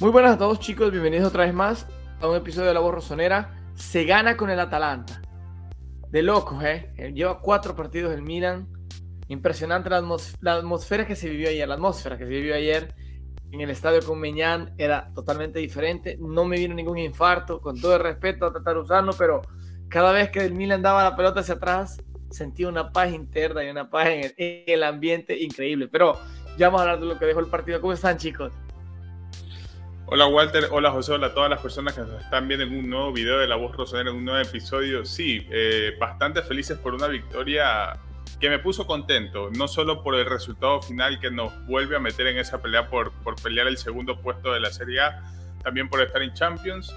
Muy buenas a todos chicos, bienvenidos otra vez más a un episodio de La Voz Rosonera. Se gana con el Atalanta. De locos, ¿eh? Lleva cuatro partidos el Milan. Impresionante la, atmósfera que se vivió ayer. La atmósfera que se vivió ayer en el estadio con Meñán era totalmente diferente. No me vino ningún infarto, con todo el respeto a usarlo, pero cada vez que el Milan daba la pelota hacia atrás, sentía una paz interna y una paz en el, en el ambiente increíble. Pero ya vamos a hablar de lo que dejó el partido. ¿Cómo están, chicos? Hola Walter, hola José, hola a todas las personas que nos están viendo en un nuevo video de La Voz Rosonera, en un nuevo episodio. Sí, eh, bastante felices por una victoria que me puso contento, no solo por el resultado final que nos vuelve a meter en esa pelea por, por pelear el segundo puesto de la Serie A, también por estar en Champions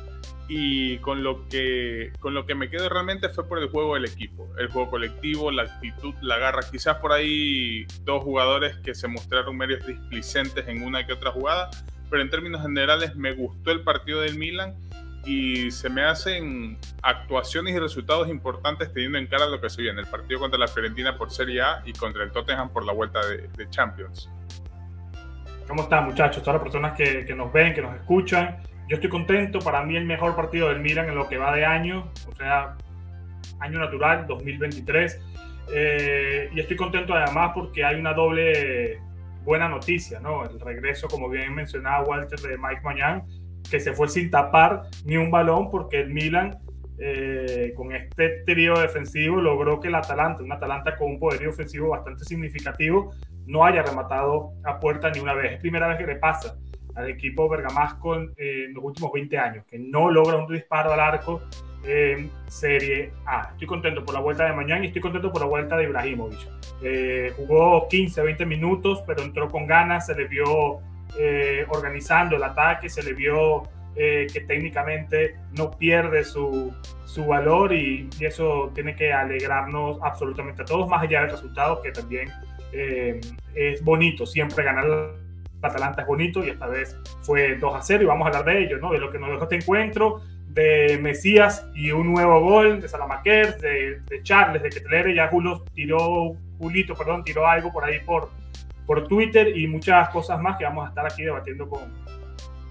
y con lo que con lo que me quedo realmente fue por el juego del equipo, el juego colectivo, la actitud, la garra. Quizás por ahí dos jugadores que se mostraron medios displicentes en una que otra jugada, pero en términos generales me gustó el partido del Milan y se me hacen actuaciones y resultados importantes teniendo en cara lo que se viene, el partido contra la Fiorentina por Serie A y contra el Tottenham por la vuelta de, Champions. ¿Cómo están muchachos? Todas las personas que, que, nos ven, que nos escuchan. Yo estoy contento, para mí el mejor partido del Milan en lo que va de año, o sea, año natural, 2023. Eh, y estoy contento además porque hay una doble buena noticia, ¿no? El regreso, como bien mencionaba Walter, de Mike Mañán, que se fue sin tapar ni un balón porque el Milan, eh, con este trío defensivo, logró que el Atalanta, un Atalanta con un poderío ofensivo bastante significativo, no haya rematado a puerta ni una vez. Es primera vez que le pasa al equipo bergamasco en, en los últimos 20 años, que no logra un disparo al arco en Serie A. Estoy contento por la vuelta de mañana y estoy contento por la vuelta de Ibrahimovic. Eh, jugó 15, 20 minutos, pero entró con ganas, se le vio eh, organizando el ataque, se le vio eh, que técnicamente no pierde su, su valor y, y, eso tiene que alegrarnos absolutamente a todos, más allá del resultado que también es bonito, siempre ganar Atalanta es bonito y esta vez fue 2 a 0 y vamos a hablar de ello, ¿no? de lo que nos dejó este encuentro de Mesías y un nuevo gol de Salamaquer, de, Charles, de Ketelere. Ya Julio tiró, Julito, perdón, tiró algo por ahí por, por Twitter y muchas cosas más que vamos a estar aquí debatiendo con,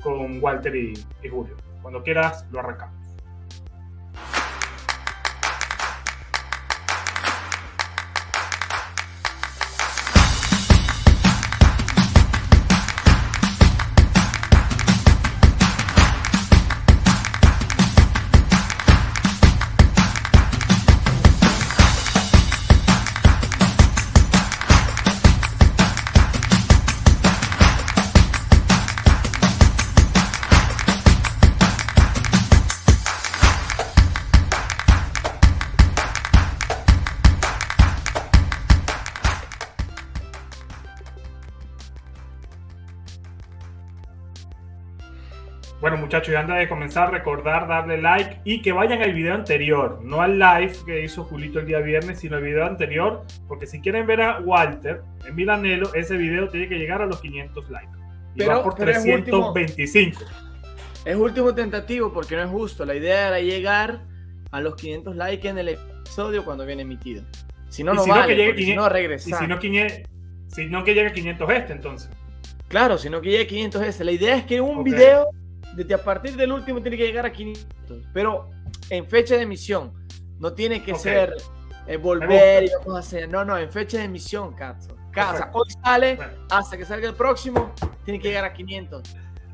con Walter y, y Julio. Cuando quieras, lo arrancamos. Muchachos, y antes de comenzar, recordar darle like y que vayan al video anterior, no al live que hizo Julito el día viernes, sino al video anterior, porque si quieren ver a Walter en Milanelo, ese video tiene que llegar a los 500 likes. Y pero, va por 325. Es último, es último tentativo porque no es justo. La idea era llegar a los 500 likes en el episodio cuando viene emitido. Si no, no, si vale, no que llegue 500, si no regresar. Y si no, si no que llegue a 500 este, entonces. Claro, si no que llegue a 500 este. La idea es que un okay. video desde a partir del último tiene que llegar a 500, pero en fecha de emisión. No tiene que okay. ser eh, volver y vamos a hacer. No, no, en fecha de emisión, Cazo. Casa, hoy sale, hasta que salga el próximo, tiene que llegar a 500.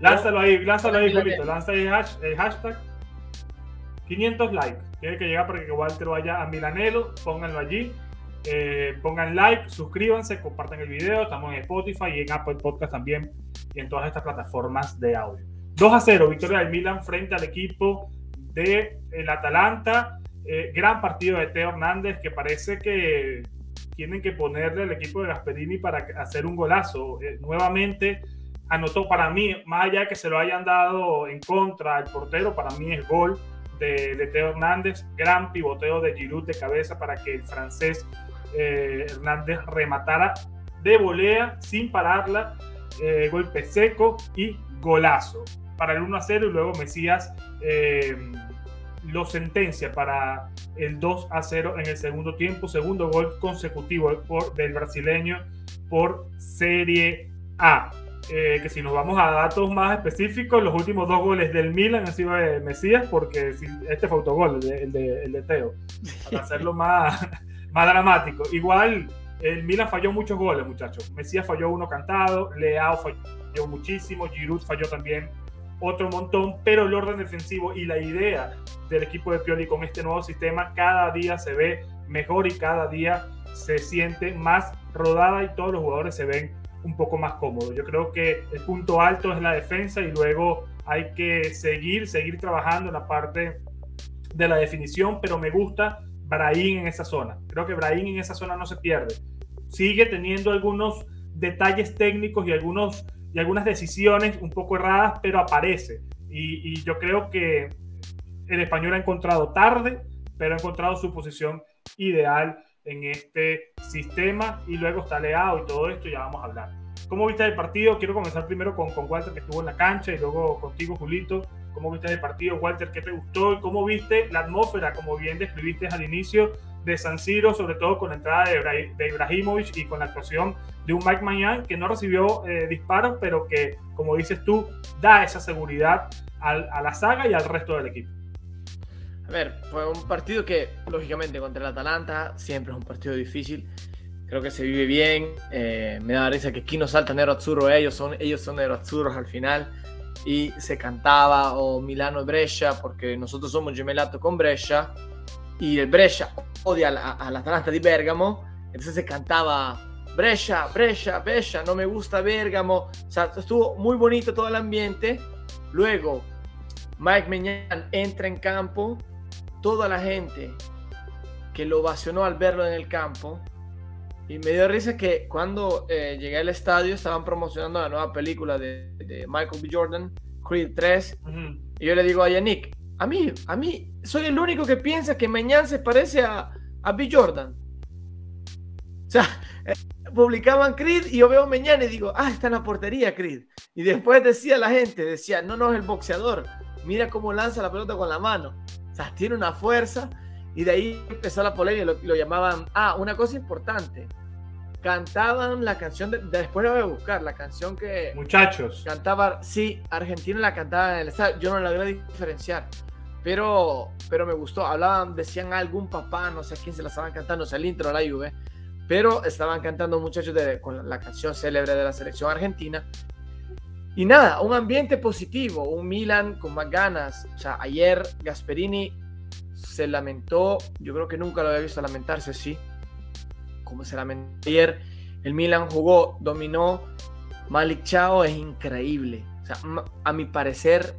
Lánzalo ahí, lánzalo ahí, Julito. Lanza ahí el hashtag 500 likes. Tiene que llegar para que Walter vaya a Milanelo, pónganlo allí. Eh, pongan like, suscríbanse, compartan el video. Estamos en Spotify y en Apple Podcast también y en todas estas plataformas de audio. 2 a 0, victoria del Milan frente al equipo del de Atalanta. Eh, gran partido de Teo Hernández que parece que tienen que ponerle al equipo de Gasperini para hacer un golazo. Eh, nuevamente anotó para mí, más allá de que se lo hayan dado en contra al portero, para mí es gol de, de Teo Hernández. Gran pivoteo de Giroud de cabeza para que el francés eh, Hernández rematara de volea sin pararla. Eh, golpe seco y golazo para el 1 a 0 y luego Mesías eh, lo sentencia para el 2 a 0 en el segundo tiempo, segundo gol consecutivo por, del brasileño por Serie A. eh, que si nos vamos a datos más específicos, los últimos dos goles del Milan han sido de Mesías, porque este fue autogol, el de, el de, Teo, para hacerlo más, más dramático. Igual, el Milan falló muchos goles, muchachos. Mesías falló uno cantado, Leao falló muchísimo, Giroud falló también otro montón, pero el orden defensivo y la idea del equipo de Pioli con este nuevo sistema cada día se ve mejor y cada día se siente más rodada y todos los jugadores se ven un poco más cómodo. Yo creo que el punto alto es la defensa y luego hay que seguir, seguir trabajando en la parte de la definición, pero me gusta Brahim en esa zona. Creo que Brahim en esa zona no se pierde. Sigue teniendo algunos detalles técnicos y, algunos, y algunas decisiones un poco erradas, pero aparece. Y, yo creo que el español ha encontrado tarde, pero ha encontrado su posición ideal en este sistema y luego está Leao y todo esto, ya vamos a hablar. ¿Cómo viste el partido? Quiero comenzar primero con, con Walter que estuvo en la cancha y luego contigo, Julito. ¿Cómo viste el partido, Walter? ¿Qué te gustó? ¿Y cómo viste la atmósfera, como bien describiste al inicio de San Siro, sobre todo con la entrada de, de Ibrahimovic y con la actuación de un Mike Mañán que no recibió eh, disparos, pero que, como dices tú, da esa seguridad al, a la saga y al resto del equipo? A ver, fue un partido que, lógicamente, contra el Atalanta siempre es un partido difícil. Creo que se vive bien. Eh, me da risa que aquí no salta Nero Azzurro, ellos son, ellos son Nero Azzurros al final. Y se cantaba o Milano Brescia, porque nosotros somos gemelato con Brescia. Y el Brescia odia al Atalanta de Bergamo. Entonces se cantaba Brescia, Brescia, Brescia, no me gusta Bergamo. O sea, estuvo muy bonito todo el ambiente. Luego, Mike Meñán entra en campo toda la gente que lo ovacionó al verlo en el campo. Y me dio risa que cuando eh, llegué al estadio estaban promocionando la nueva película de, Michael B. Jordan, Creed 3. Y yo le digo a Yannick, a mí, a mí, soy el único que piensa que Meñán se parece a, a B. Jordan. O sea, eh, publicaban Creed y yo veo Meñán y digo, ah, está en la portería Creed. Y después decía la gente, decía, no, no es el boxeador. Mira cómo lanza la pelota con la mano tiene una fuerza. Y de ahí empezó la polémica, lo, lo llamaban. Ah, una cosa importante. Cantaban la canción, de, después la voy a buscar, la canción que. Muchachos. Cantaba, sí, Argentina la cantaba en el estadio. Yo no la logré diferenciar. Pero, pero me gustó. Hablaban, decían algún papá, no sé a quién se la estaban cantando, o sea, el intro de la Juve. Pero estaban cantando muchachos de, con la canción célebre de la selección argentina. Y nada, un ambiente positivo, un Milan con más ganas. O sea, ayer Gasperini se lamentó, yo creo que nunca lo había visto lamentarse así, como se lamentó ayer. El Milan jugó, dominó. Malik Chao es increíble. A mi parecer,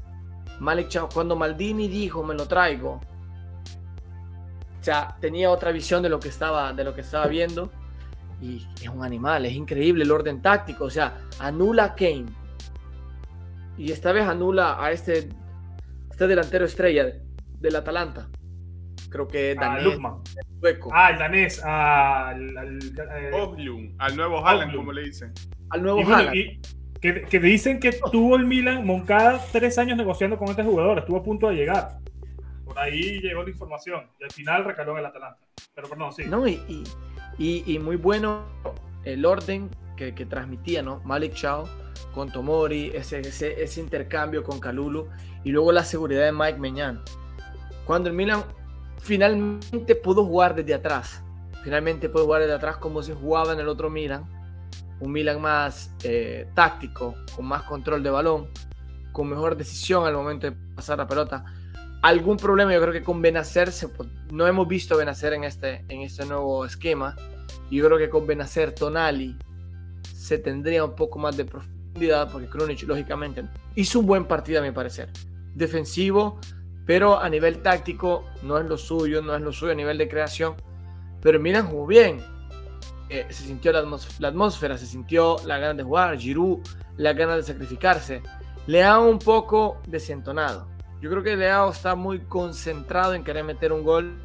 Malik Chao, cuando Maldini dijo me lo traigo, o sea, tenía otra visión de lo que estaba, de lo que estaba viendo. Y es un animal, es increíble el orden táctico. O sea, anula a Kane, y esta vez anula a este, este delantero estrella del Atalanta. Creo que danés. Ah, el danés. al, al, eh, al nuevo Haaland, como le dicen. Al nuevo Haaland. que, que, dicen que tuvo el Milan Moncada tres años negociando con este jugador. Estuvo a punto de llegar. Por ahí llegó la información. Y al final recaló en el Atalanta. Pero perdón, sí. No, y, y, y muy bueno el orden que, que transmitía, ¿no? Malik Chao con Tomori, ese, ese, intercambio con Calulu y luego la seguridad de Mike Meñán. Cuando el Milan finalmente pudo jugar desde atrás, finalmente pudo jugar desde atrás como se jugaba en el otro Milan, un Milan más eh, táctico, con más control de balón, con mejor decisión al momento de pasar la pelota. Algún problema yo creo que con Benacer, no hemos visto Benacer en este, en este nuevo esquema. Yo creo que con Benacer, Tonali, se tendría un poco más de profundidad porque Krunic, lógicamente, hizo un buen partido a mi parecer. Defensivo, pero a nivel táctico no es lo suyo, no es lo suyo a nivel de creación. Pero Milan jugó bien. Eh, se sintió la, atmósfera, se sintió la ganas de jugar. Giroud, la ganas de sacrificarse. Leao un poco desentonado. Yo creo que Leao está muy concentrado en querer meter un gol.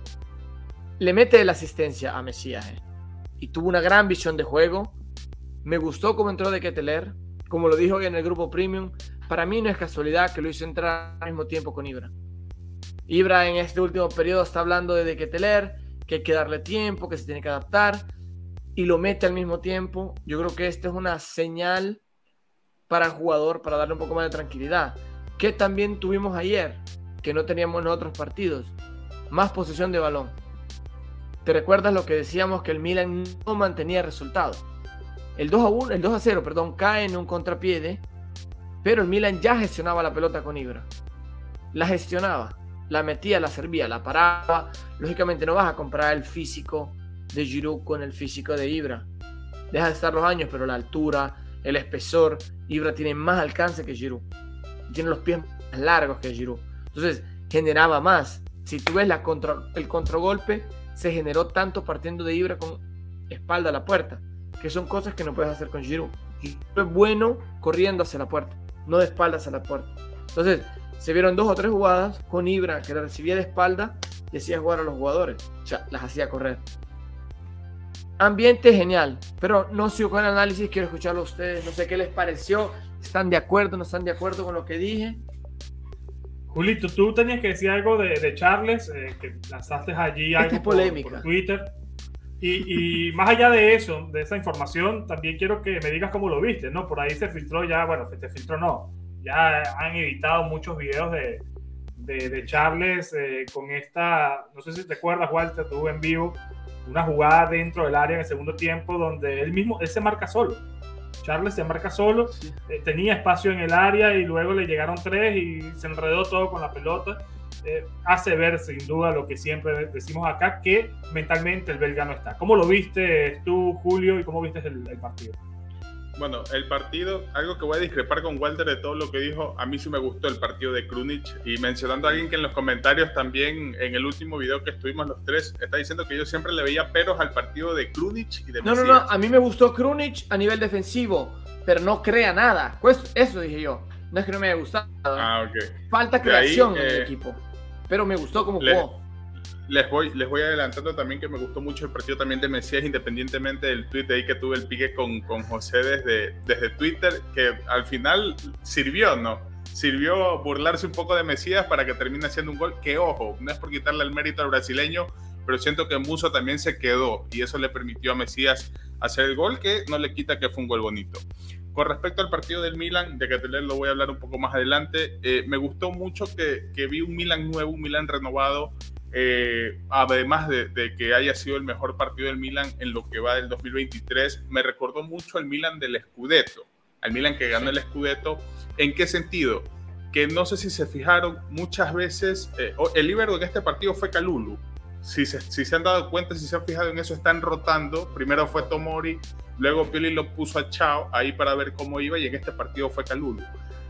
Le mete la asistencia a Mesías. Eh. Y tuvo una gran visión de juego. Me gustó cómo entró de Keteler como lo dijo hoy en el grupo Premium, para mí no es casualidad que lo hizo entrar al mismo tiempo con Ibra. Ibra en este último periodo está hablando de que teler, que hay que darle tiempo, que se tiene que adaptar y lo mete al mismo tiempo. Yo creo que esta es una señal para el jugador, para darle un poco más de tranquilidad. Que también tuvimos ayer, que no teníamos en otros partidos. Más posesión de balón. ¿Te recuerdas lo que decíamos que el Milan no mantenía resultado? El 2 a 1, el 2 a 0, perdón, cae en un contrapié, pero el Milan ya gestionaba la pelota con Ibra. La gestionaba, la metía, la servía, la paraba. Lógicamente no vas a comprar el físico de Giroud con el físico de Ibra. Deja de estar los años, pero la altura, el espesor, Ibra tiene más alcance que Giroud. Tiene los pies más largos que Giroud. Entonces, generaba más. Si tú ves contra, el contragolpe, se generó tanto partiendo de Ibra con espalda a la puerta que son cosas que no puedes hacer con Giroud. Y es bueno corriendo hacia la puerta, no de espaldas a la puerta. Entonces, se vieron dos o tres jugadas con Ibra que la recibía de espalda y hacía jugar a los jugadores. O sea, las hacía correr. Ambiente genial, pero no sigo con el análisis, quiero escucharlo a ustedes. No sé qué les pareció. ¿Están de acuerdo? ¿No están de acuerdo con lo que dije? Julito, tú tenías que decir algo de, Charles, eh, que lanzaste allí algo polémica. por Twitter. Y, más allá de eso, de esa información, también quiero que me digas cómo lo viste, ¿no? Por ahí se filtró ya, bueno, se filtró no, ya han editado muchos videos de, de, Charles eh, con esta, no sé si te acuerdas, Walter, tuvo en vivo una jugada dentro del área en el segundo tiempo donde él mismo, él se marca solo. Charles se marca solo, eh, tenía espacio en el área y luego le llegaron tres y se enredó todo con la pelota eh, hace ver sin duda lo que siempre decimos acá, que mentalmente el belga no está. ¿Cómo lo viste tú, Julio, y cómo viste el, partido? Bueno, el partido, algo que voy a discrepar con Walter de todo lo que dijo, a mí sí me gustó el partido de Krunic y mencionando a alguien que en los comentarios también en el último video que estuvimos los tres está diciendo que yo siempre le veía peros al partido de Krunic y de No, no, no, a mí me gustó Krunic a nivel defensivo, pero no crea nada. Pues eso dije yo. No es que no me haya gustado. Ah, Falta creación en el eh, equipo pero me gustó como jugó. Les voy, les voy adelantando también que me gustó mucho el partido también de Mesías, independientemente del tweet ahí que tuve el pique con, con José desde, desde Twitter, que al final sirvió, ¿no? Sirvió burlarse un poco de Mesías para que termine haciendo un gol. Que ojo, no es por quitarle el mérito al brasileño, pero siento que Muso también se quedó y eso le permitió a Mesías hacer el gol, que no le quita que fue un gol bonito. Con respecto al partido del Milan, de que lo voy a hablar un poco más adelante, eh, me gustó mucho que, que, vi un Milan nuevo, un Milan renovado, eh, además de, de, que haya sido el mejor partido del Milan en lo que va del 2023, me recordó mucho al Milan del Scudetto, al Milan que ganó el Scudetto. ¿En qué sentido? Que no sé si se fijaron, muchas veces eh, el líbero en este partido fue Calulu. Si se, si se han dado cuenta, si se han fijado en eso, están rotando. Primero fue Tomori, Luego Pioli lo puso a Chao ahí para ver cómo iba y en este partido fue Calulu.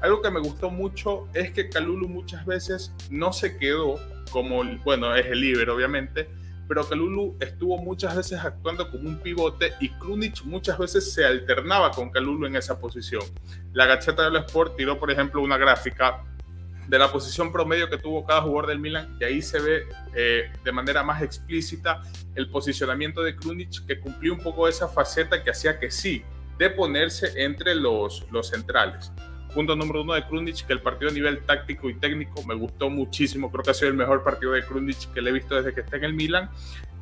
Algo que me gustó mucho es que Calulu muchas veces no se quedó como, bueno, es el líder obviamente, pero Calulu estuvo muchas veces actuando como un pivote y Krunic muchas veces se alternaba con Calulu en esa posición. La gacheta del Sport tiró, por ejemplo, una gráfica de la posición promedio que tuvo cada jugador del Milan y ahí se ve eh, de manera más explícita el posicionamiento de Krunic que cumplió un poco esa faceta que hacía que sí, de ponerse entre los, los centrales. Punto número uno de Krunic, que el partido a nivel táctico y técnico me gustó muchísimo, creo que ha sido el mejor partido de Krunic que le he visto desde que está en el Milan.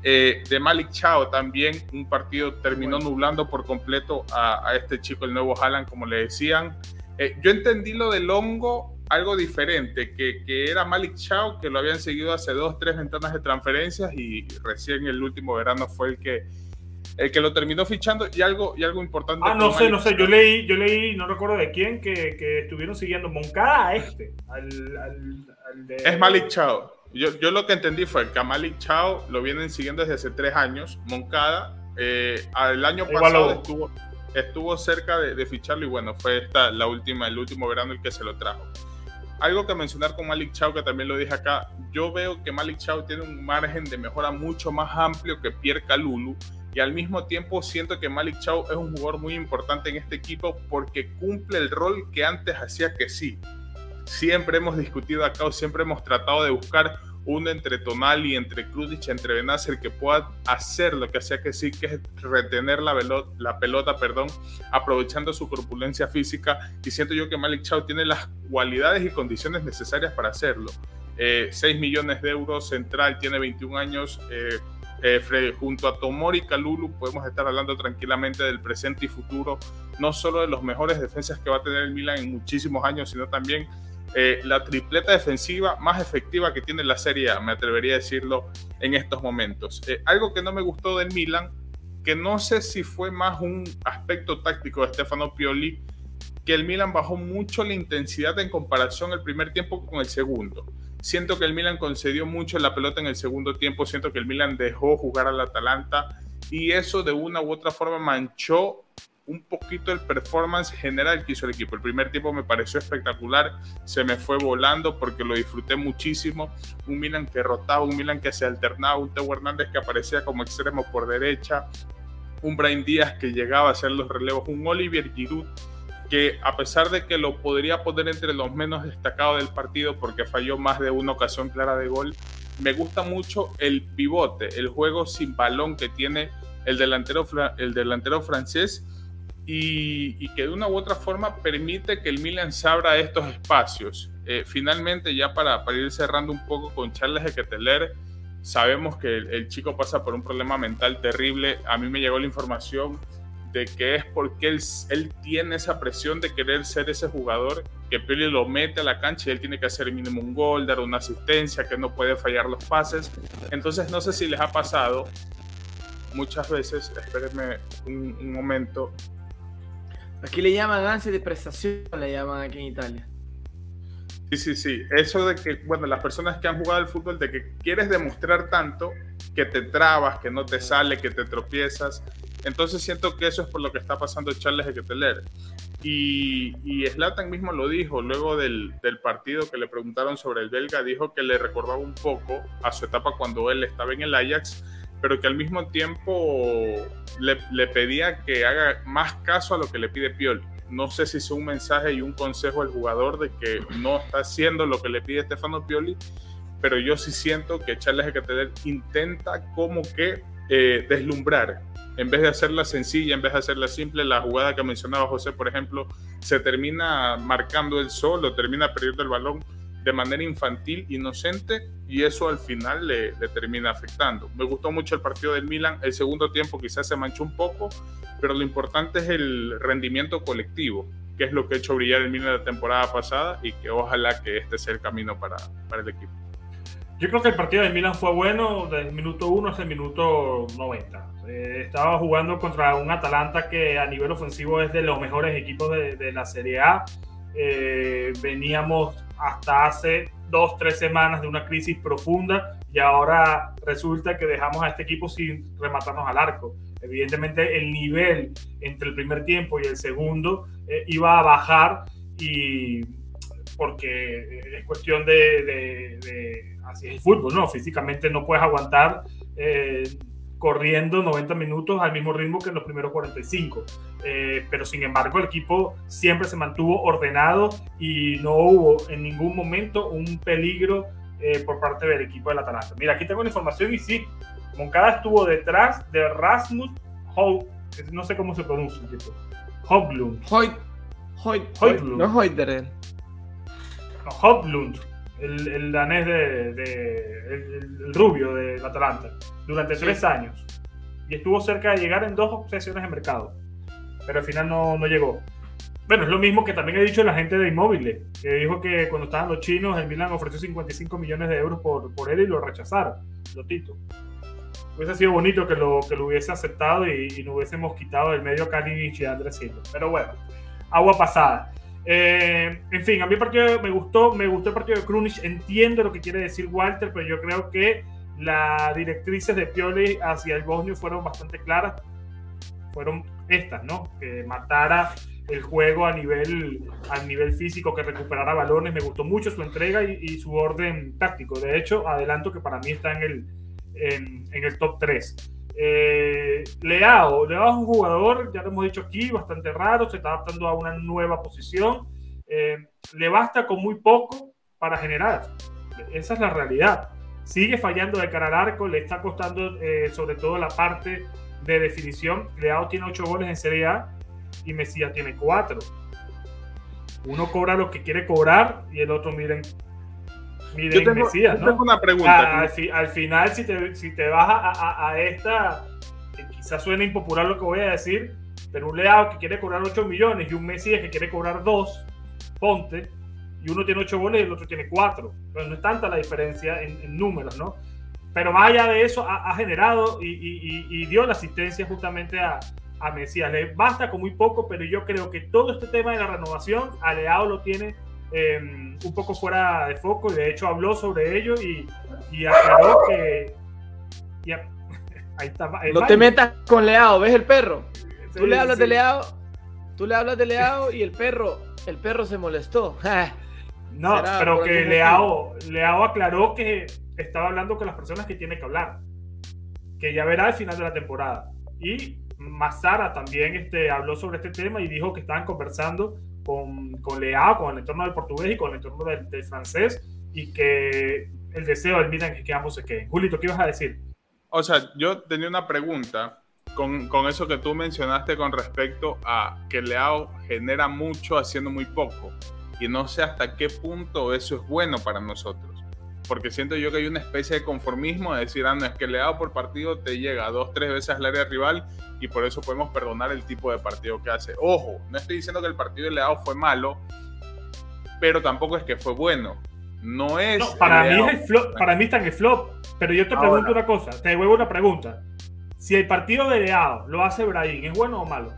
Eh, de Malik Chao también, un partido terminó nublando por completo a, este chico, el nuevo Haaland, como le decían. Eh, yo entendí lo del hongo algo diferente, que, que, era Malik Chao, que lo habían seguido hace dos, tres ventanas de transferencias y recién el último verano fue el que, el que lo terminó fichando y algo, y algo importante. Ah, no sé, no sé, yo leí, yo leí, no recuerdo de quién, que, que estuvieron siguiendo Moncada a este, al, al, de... Es Malik Chao. Yo, yo, lo que entendí fue que a Malik Chao lo vienen siguiendo desde hace tres años. Moncada, eh, el año pasado estuvo, estuvo cerca de, de, ficharlo y bueno, fue esta la última, el último verano el que se lo trajo algo que mencionar con Malik Chao, que también lo dije acá, yo veo que Malik Chao tiene un margen de mejora mucho más amplio que Pierre Calulu y al mismo tiempo siento que Malik Chao es un jugador muy importante en este equipo porque cumple el rol que antes hacía que sí. Siempre hemos discutido acá o siempre hemos tratado de buscar uno entre Tonali, entre Krunic, entre Benacer que pueda hacer lo que hacía que sí, que es retener la, la pelota, perdón, aprovechando su corpulencia física. Y siento yo que Malik Chao tiene las cualidades y condiciones necesarias para hacerlo. Eh, 6 millones de euros, central, tiene 21 años. Eh, eh, junto a Tomori Kalulu podemos estar hablando tranquilamente del presente y futuro, no solo de los mejores defensas que va a tener el Milan en muchísimos años, sino también eh, la tripleta defensiva más efectiva que tiene la Serie A, me atrevería a decirlo en estos momentos. Eh, algo que no me gustó del Milan, que no sé si fue más un aspecto táctico de Stefano Pioli, que el Milan bajó mucho la intensidad en comparación el primer tiempo con el segundo. Siento que el Milan concedió mucho la pelota en el segundo tiempo, siento que el Milan dejó jugar al Atalanta y eso de una u otra forma manchó un poquito el performance general que hizo el equipo. El primer tiempo me pareció espectacular, se me fue volando porque lo disfruté muchísimo. Un Milan que rotaba, un Milan que se alternaba, un Teo Hernández que aparecía como extremo por derecha, un Brian Díaz que llegaba a hacer los relevos, un Olivier Giroud que a pesar de que lo podría poner entre los menos destacados del partido porque falló más de una ocasión clara de gol, me gusta mucho el pivote, el juego sin balón que tiene el delantero, el delantero francés y, que de una u otra forma permite que el Milan se abra estos espacios. Eh, finalmente, ya para, para, ir cerrando un poco con Charles de Keteler, sabemos que el, chico pasa por un problema mental terrible. A mí me llegó la información de que es porque él, él tiene esa presión de querer ser ese jugador que Pili lo mete a la cancha y él tiene que hacer mínimo un gol, dar una asistencia, que no puede fallar los pases. Entonces no sé si les ha pasado muchas veces, espérenme un, un momento, Aquí le llaman ansia de prestación, le llaman aquí en Italia. Sí, sí, sí. Eso de que, bueno, las personas que han jugado al fútbol, de que quieres demostrar tanto que te trabas, que no te sale, que te tropiezas. Entonces siento que eso es por lo que está pasando Charles de Keteler. Y, y Slatan mismo lo dijo luego del, del, partido que le preguntaron sobre el belga, dijo que le recordaba un poco a su etapa cuando él estaba en el Ajax pero que al mismo tiempo le, pedía que haga más caso a lo que le pide Pioli. No sé si es un mensaje y un consejo al jugador de que no está haciendo lo que le pide Stefano Pioli, pero yo sí siento que Charles Equeteler intenta como que eh, deslumbrar. En vez de hacerla sencilla, en vez de hacerla simple, la jugada que mencionaba José, por ejemplo, se termina marcando el solo, termina perdiendo el balón de manera infantil, inocente, y eso al final le, termina afectando. Me gustó mucho el partido del Milan, el segundo tiempo quizás se manchó un poco, pero lo importante es el rendimiento colectivo, que es lo que ha hecho brillar el Milan la temporada pasada y que ojalá que este sea el camino para, para el equipo. Yo creo que el partido del Milan fue bueno desde el minuto 1 hasta el minuto 90. Eh, estaba jugando contra un Atalanta que a nivel ofensivo es de los mejores equipos de, de la Serie A. Eh, veníamos hasta hace dos, tres semanas de una crisis profunda y ahora resulta que dejamos a este equipo sin rematarnos al arco. Evidentemente el nivel entre el primer tiempo y el segundo eh, iba a bajar y porque es cuestión de, así es el fútbol, ¿no? Físicamente no puedes aguantar eh, corriendo 90 minutos al mismo ritmo que en los primeros 45. Eh, pero sin embargo el equipo siempre se mantuvo ordenado y no hubo en ningún momento un peligro eh, por parte del equipo del Atalanta. Mira, aquí tengo la información y sí, Moncada estuvo detrás de Rasmus Holt, no sé cómo se pronuncia el tipo, Hoglund. Hoyt, Hoyt, no Hoyt No, Hoglund el, danés de, el, rubio del Atalanta, durante tres años. Y estuvo cerca de llegar en dos sesiones de mercado. Pero al final no, no llegó. Bueno, es lo mismo que también ha dicho la gente de Inmóviles, que dijo que cuando estaban los chinos, el Milan ofreció 55 millones de euros por, por él y lo rechazaron, Lotito. Hubiese sido bonito que lo, que lo hubiese aceptado y, y no hubiésemos quitado del medio a Kalinic y Andrés Silva. Pero bueno, agua pasada. Eh, en fin, a mí el me gustó, me gustó el partido de Krunic, entiendo lo que quiere decir Walter, pero yo creo que las directrices de Pioli hacia el Bosnio fueron bastante claras, fueron estas, ¿no? Que matara el juego a nivel, a nivel físico, que recuperara balones, me gustó mucho su entrega y, su orden táctico, de hecho, adelanto que para mí está en el, en, en el top 3. Eh, Leao, Leao es un jugador, ya lo hemos dicho aquí, bastante raro, se está adaptando a una nueva posición. Eh, le basta con muy poco para generar. Esa es la realidad. Sigue fallando de cara al arco, le está costando eh, sobre todo la parte de definición. Leao tiene 8 goles en Serie A y Mesías tiene 4. Uno cobra lo que quiere cobrar y el otro, miren, Miren, yo tengo, Mesías, ¿no? tengo una pregunta. al, fi- al final, si te, si te vas a, a- a esta, que quizás suene impopular lo que voy a decir, pero un Leao que quiere cobrar 8 millones y un Mesías que quiere cobrar 2, ponte, y uno tiene 8 goles y el otro tiene 4. Entonces no es tanta la diferencia en, en números, ¿no? Pero más allá de eso, ha, ha generado y, y- y- y dio la asistencia justamente a, a Mesías. Le basta con muy poco, pero yo creo que todo este tema de la renovación, a Leao lo tiene eh, un poco fuera de foco y de hecho habló sobre ello y, y aclaró que. y a- ahí está. No te metas con Leao, ¿ves el perro? Tú Sí, le hablas sí. de Leao, tú le hablas de Leao y el perro, el perro se molestó. No, Será pero que Leao, Leao aclaró que estaba hablando con las personas que tiene que hablar, que ya verá al final de la temporada. Y Mazara también este, habló sobre este tema y dijo que estaban conversando con, con Leao, con el entorno del portugués y con el entorno del, francés, y que el deseo del Milan que ambos se queden. Julito, ¿qué ibas a decir? O sea, yo tenía una pregunta con, con eso que tú mencionaste con respecto a que Leao genera mucho haciendo muy poco. Y no sé hasta qué punto eso es bueno para nosotros. Porque siento yo que hay una especie de conformismo de decir, ah, no, es que Leao por partido te llega dos, tres veces al área rival y por eso podemos perdonar el tipo de partido que hace. Ojo, no estoy diciendo que el partido de Leao fue malo, pero tampoco es que fue bueno. No es. No, para, mí es el flop, para mí está en el flop. Pero yo te Ahora. pregunto una cosa, te devuelvo una pregunta. Si el partido de Leao lo hace Brahim, ¿es bueno o malo?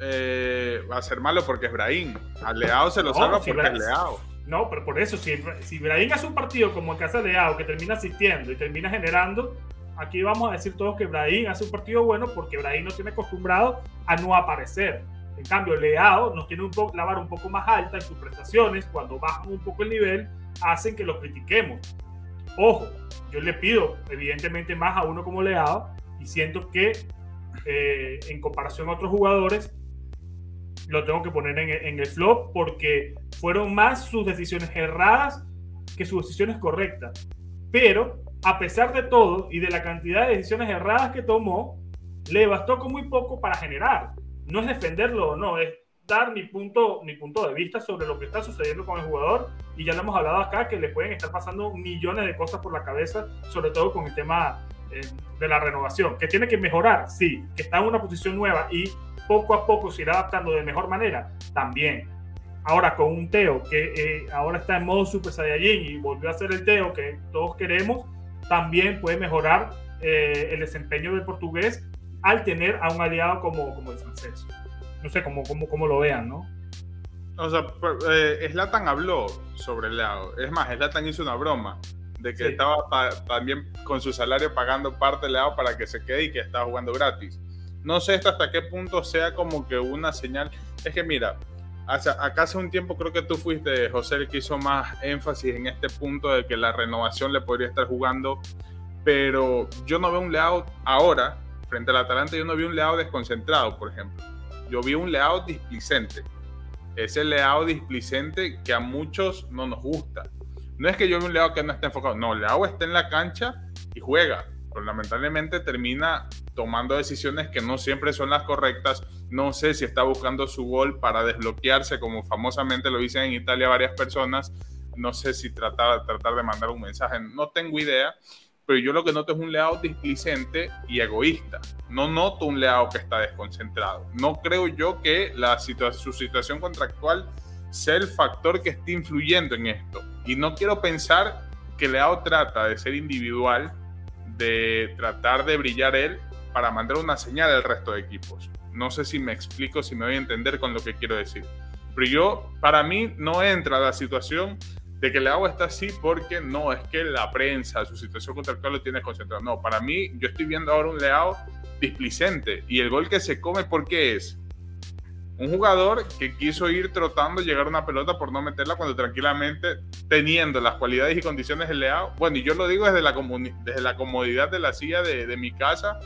eh, va a ser malo porque es Brahim. A Leao se lo No, salva si porque es Leao. No, pero por eso, si, si hace un partido como el que hace Leao, que termina asistiendo y termina generando, aquí vamos a decir todos que Brahim hace un partido bueno porque Brahim no tiene acostumbrado a no aparecer. En cambio, Leao nos tiene un la vara un poco más alta en sus prestaciones, cuando bajan un poco el nivel, hacen que lo critiquemos. Ojo, yo le pido evidentemente más a uno como Leao y siento que eh, en comparación a otros jugadores, lo tengo que poner en, el flop porque fueron más sus decisiones erradas que sus decisiones correctas. Pero, a pesar de todo y de la cantidad de decisiones erradas que tomó, le bastó con muy poco para generar. No es defenderlo o no, es dar mi punto, mi punto de vista sobre lo que está sucediendo con el jugador. Y ya lo hemos hablado acá, que le pueden estar pasando millones de cosas por la cabeza, sobre todo con el tema eh, de la renovación. Que tiene que mejorar, sí. Que está en una posición nueva y poco a poco se irá adaptando de mejor manera, también. Ahora con un Teo que eh, ahora está en modo Super Saiyajin y volvió a ser el Teo que todos queremos, también puede mejorar eh, el desempeño del portugués al tener a un aliado como, como el francés. No sé cómo, cómo, cómo lo vean, ¿no? O sea, per- eh, Zlatan habló sobre Leao. Es más, Zlatan hizo una broma de que Sí. estaba pa- también con su salario pagando parte de Leao para que se quede y que estaba jugando gratis. No sé hasta qué punto sea como que una señal. Es que mira, hace- acá hace un tiempo creo que tú fuiste, José, el que hizo más énfasis en este punto de que la renovación le podría estar jugando, pero yo no veo un Leao ahora, frente al Atalanta, yo no vi un Leao desconcentrado, por ejemplo. Yo vi un Leao displicente. Ese Leao displicente que a muchos no nos gusta. No es que yo vea un Leao que no esté enfocado, no, Leao está en la cancha y juega, pero lamentablemente termina tomando decisiones que no siempre son las correctas. No sé si está buscando su gol para desbloquearse, como famosamente lo dicen en Italia varias personas. No sé si tratar, de mandar un mensaje, no tengo idea. Pero yo lo que noto es un Leao displicente y egoísta. No noto un Leao que está desconcentrado. No creo yo que su situación contractual sea el factor que esté influyendo en esto. Y no quiero pensar que Leao trata de ser individual, de tratar de brillar él para mandar una señal al resto de equipos. No sé si me explico, si me voy a entender con lo que quiero decir. Pero yo, para mí, no entra la situación de que Leao está así porque no, es que la prensa, su situación contractual lo tiene concentrado. No, para mí, yo estoy viendo ahora un Leao displicente. Y el gol que se come, ¿por qué es? Un jugador que quiso ir trotando, llegar a una pelota por no meterla cuando tranquilamente, teniendo las cualidades y condiciones de Leao. Bueno, y yo lo digo desde la, desde la comodidad de la silla de, de mi casa,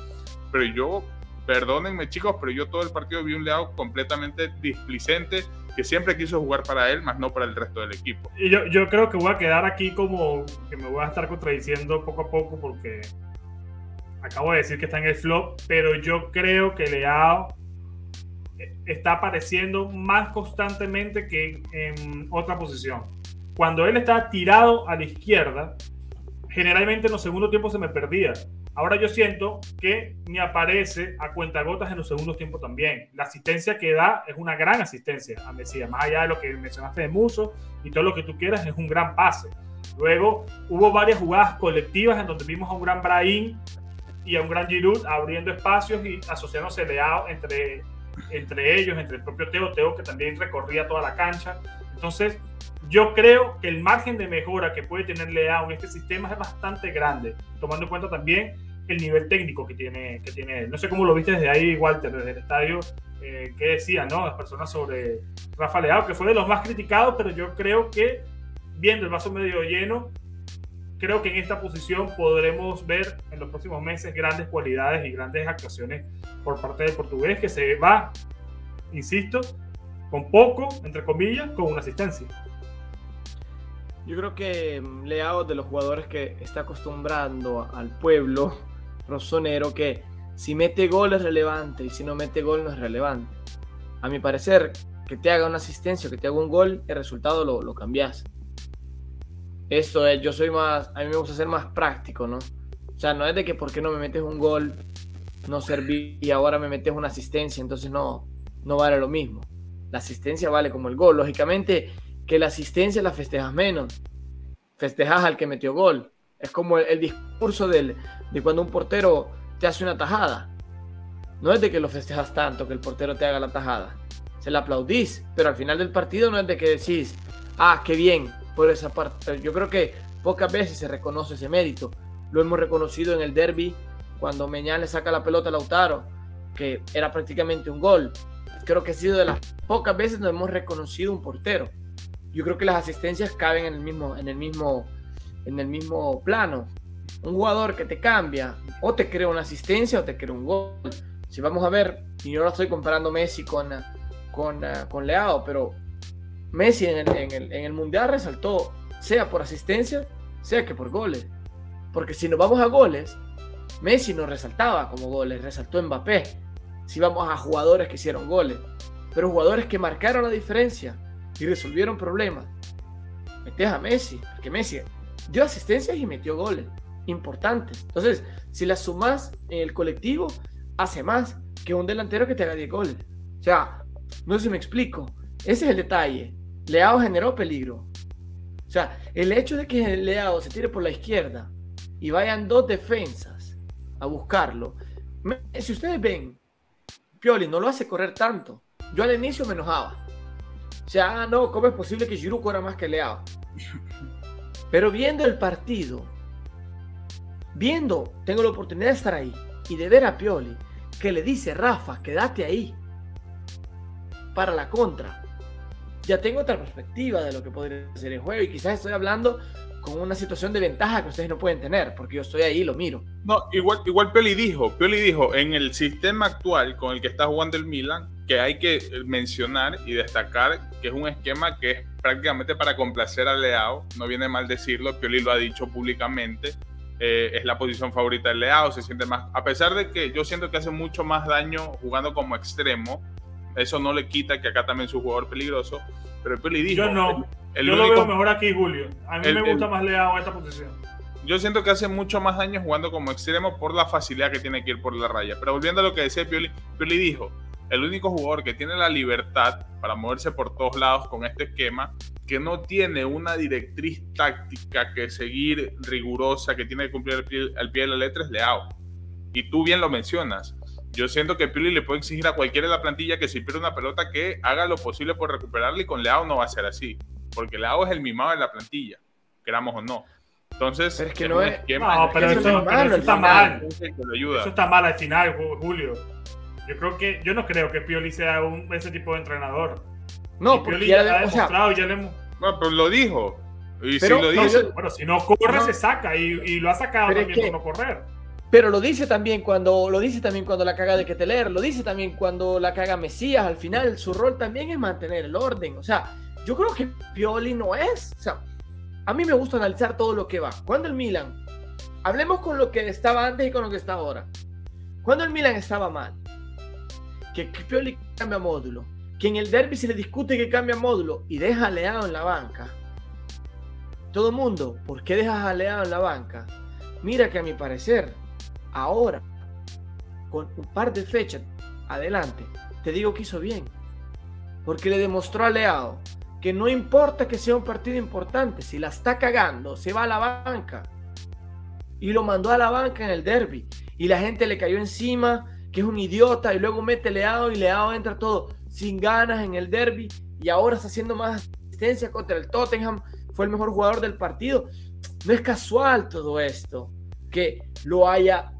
pero yo, perdónenme chicos, pero yo todo el partido vi un Leao completamente displicente, que siempre quiso jugar para él, más no para el resto del equipo. Y yo, yo creo que voy a quedar aquí como que me voy a estar contradiciendo poco a poco porque acabo de decir que está en el flop, pero yo creo que Leao está apareciendo más constantemente que en otra posición. cuando él estaba tirado a la izquierda, generalmente en los segundos tiempos se me perdía. Ahora yo siento que me aparece a cuentagotas en los segundos tiempos también. La asistencia que da es una gran asistencia a Messi. Más allá de lo que mencionaste de Muso y todo lo que tú quieras, es un gran pase. Luego hubo varias jugadas colectivas en donde vimos a un gran Brahim y a un gran Giroud abriendo espacios y asociándose Leao entre, entre ellos, entre el propio Teo, Teo que también recorría toda la cancha. Entonces, yo creo que el margen de mejora que puede tener Leao en este sistema es bastante grande, tomando en cuenta también el nivel técnico que tiene, que tiene él. No sé cómo lo viste desde ahí, Walter, desde el estadio, eh, qué decían ¿no? las personas sobre Rafa Leao, que fue de los más criticados, pero yo creo que viendo el vaso medio lleno, creo que en esta posición podremos ver en los próximos meses grandes cualidades y grandes actuaciones por parte del portugués, que se va, insisto, con poco, entre comillas, con una asistencia. Yo creo que mm, Leao de los jugadores que está acostumbrando al pueblo rosonero que si mete gol es relevante y si no mete gol no es relevante. A mi parecer, que te haga una asistencia que te haga un gol, el resultado lo, lo cambias. Eso es, yo soy más, a mí me gusta ser más práctico, ¿no? O sea, no es de que porque no me metes un gol no serví y ahora me metes una asistencia, entonces no, no vale lo mismo. La asistencia vale como el gol. Lógicamente, que la asistencia la festejas menos. Festejas al que metió gol. Es como el, discurso del, de cuando un portero te hace una tajada. No es de que lo festejas tanto que el portero te haga la tajada. Se la aplaudís, pero al final del partido no es de que decís, ah, qué bien por esa parte. Yo creo que pocas veces se reconoce ese mérito. Lo hemos reconocido en el derby cuando Meñán le saca la pelota a Lautaro, que era prácticamente un gol. Creo que ha sido de las pocas veces donde hemos reconocido un portero yo creo que las asistencias caben en el mismo, en el mismo, en el mismo plano. Un jugador que te cambia, o te crea una asistencia o te crea un gol. Si vamos a ver, y yo no estoy comparando Messi con, con, con Leao, pero Messi en el, en, el, Mundial resaltó, sea por asistencia, sea que por goles. Porque si nos vamos a goles, Messi no resaltaba como goles, resaltó Mbappé. Si vamos a jugadores que hicieron goles, pero jugadores que marcaron la diferencia y resolvieron problemas. Metes a Messi, porque Messi dio asistencias y metió goles importantes. Entonces, si las sumas en el colectivo, hace más que un delantero que te haga 10 goles. O sea, no sé si me explico. Ese es el detalle. Leao generó peligro. O sea, el hecho de que Leao se tire por la izquierda y vayan dos defensas a buscarlo. Si ustedes ven, Pioli no lo hace correr tanto. Yo al inicio me enojaba. O sea, ah, no, ¿cómo es posible que Giroud corra más que Leao? Pero viendo el partido, viendo, tengo la oportunidad de estar ahí y de ver a Pioli que le dice, Rafa, quédate ahí para la contra. Ya tengo otra perspectiva de lo que podría ser el juego y quizás estoy hablando con una situación de ventaja que ustedes no pueden tener, porque yo estoy ahí y lo miro. No, igual, igual Pioli dijo, Pioli dijo, en el sistema actual con el que está jugando el Milan, que hay que mencionar y destacar que es un esquema que es prácticamente para complacer al Leao, no viene mal decirlo, Pioli lo ha dicho públicamente, eh, es la posición favorita del Leao, se siente más, a pesar de que yo siento que hace mucho más daño jugando como extremo, eso no le quita que acá también es un jugador peligroso, pero Pioli dijo... Yo no, yo lo veo mejor aquí, Julio, a mí me gusta más Leao esta posición. Yo siento que hace mucho más daño jugando como extremo por la facilidad que tiene que ir por la raya. Pero volviendo a lo que decía Pioli, Pioli dijo, el único jugador que tiene la libertad para moverse por todos lados con este esquema, que no tiene una directriz táctica que seguir rigurosa, que tiene que cumplir al pie, pie de la letra, es Leao. Y tú bien lo mencionas. Yo siento que Pili le puede exigir a cualquiera de la plantilla que si pierde una pelota que haga lo posible por recuperarla y con Leao no va a ser así. Porque Leao es el mimado de la plantilla, queramos o no. Entonces, es que no es. no, pero eso, está mal. Eso está mal al final, Julio. Yo creo que, yo no creo que Pioli sea un, ese tipo de entrenador. No, porque ya, ha demostrado, ya le hemos... No, pero lo dijo. Y si lo dice... bueno, si no corre, se saca y, y, lo ha sacado también por no correr. Pero lo dice también cuando lo dice también cuando la caga de Keteler, lo dice también cuando la caga Mesías. Al final, su rol también es mantener el orden. O sea, yo creo que Pioli no es. O sea, a mí me gusta analizar todo lo que va. Cuando el Milan, hablemos con lo que estaba antes y con lo que está ahora. Cuando el Milan estaba mal, que Pioli cambia módulo, que en el derby se le discute que cambia módulo y deja a Leao en la banca, todo mundo, ¿por qué dejas a Leao en la banca? Mira que a mi parecer, ahora, con un par de fechas adelante, te digo que hizo bien. Porque le demostró a Leao que no importa que sea un partido importante, si la está cagando, se va a la banca. Y lo mandó a la banca en el derby. Y la gente le cayó encima, que es un idiota, y luego mete Leao y Leao entra todo sin ganas en el derby. Y ahora está haciendo más asistencia contra el Tottenham. Fue el mejor jugador del partido. No es casual todo esto, que lo haya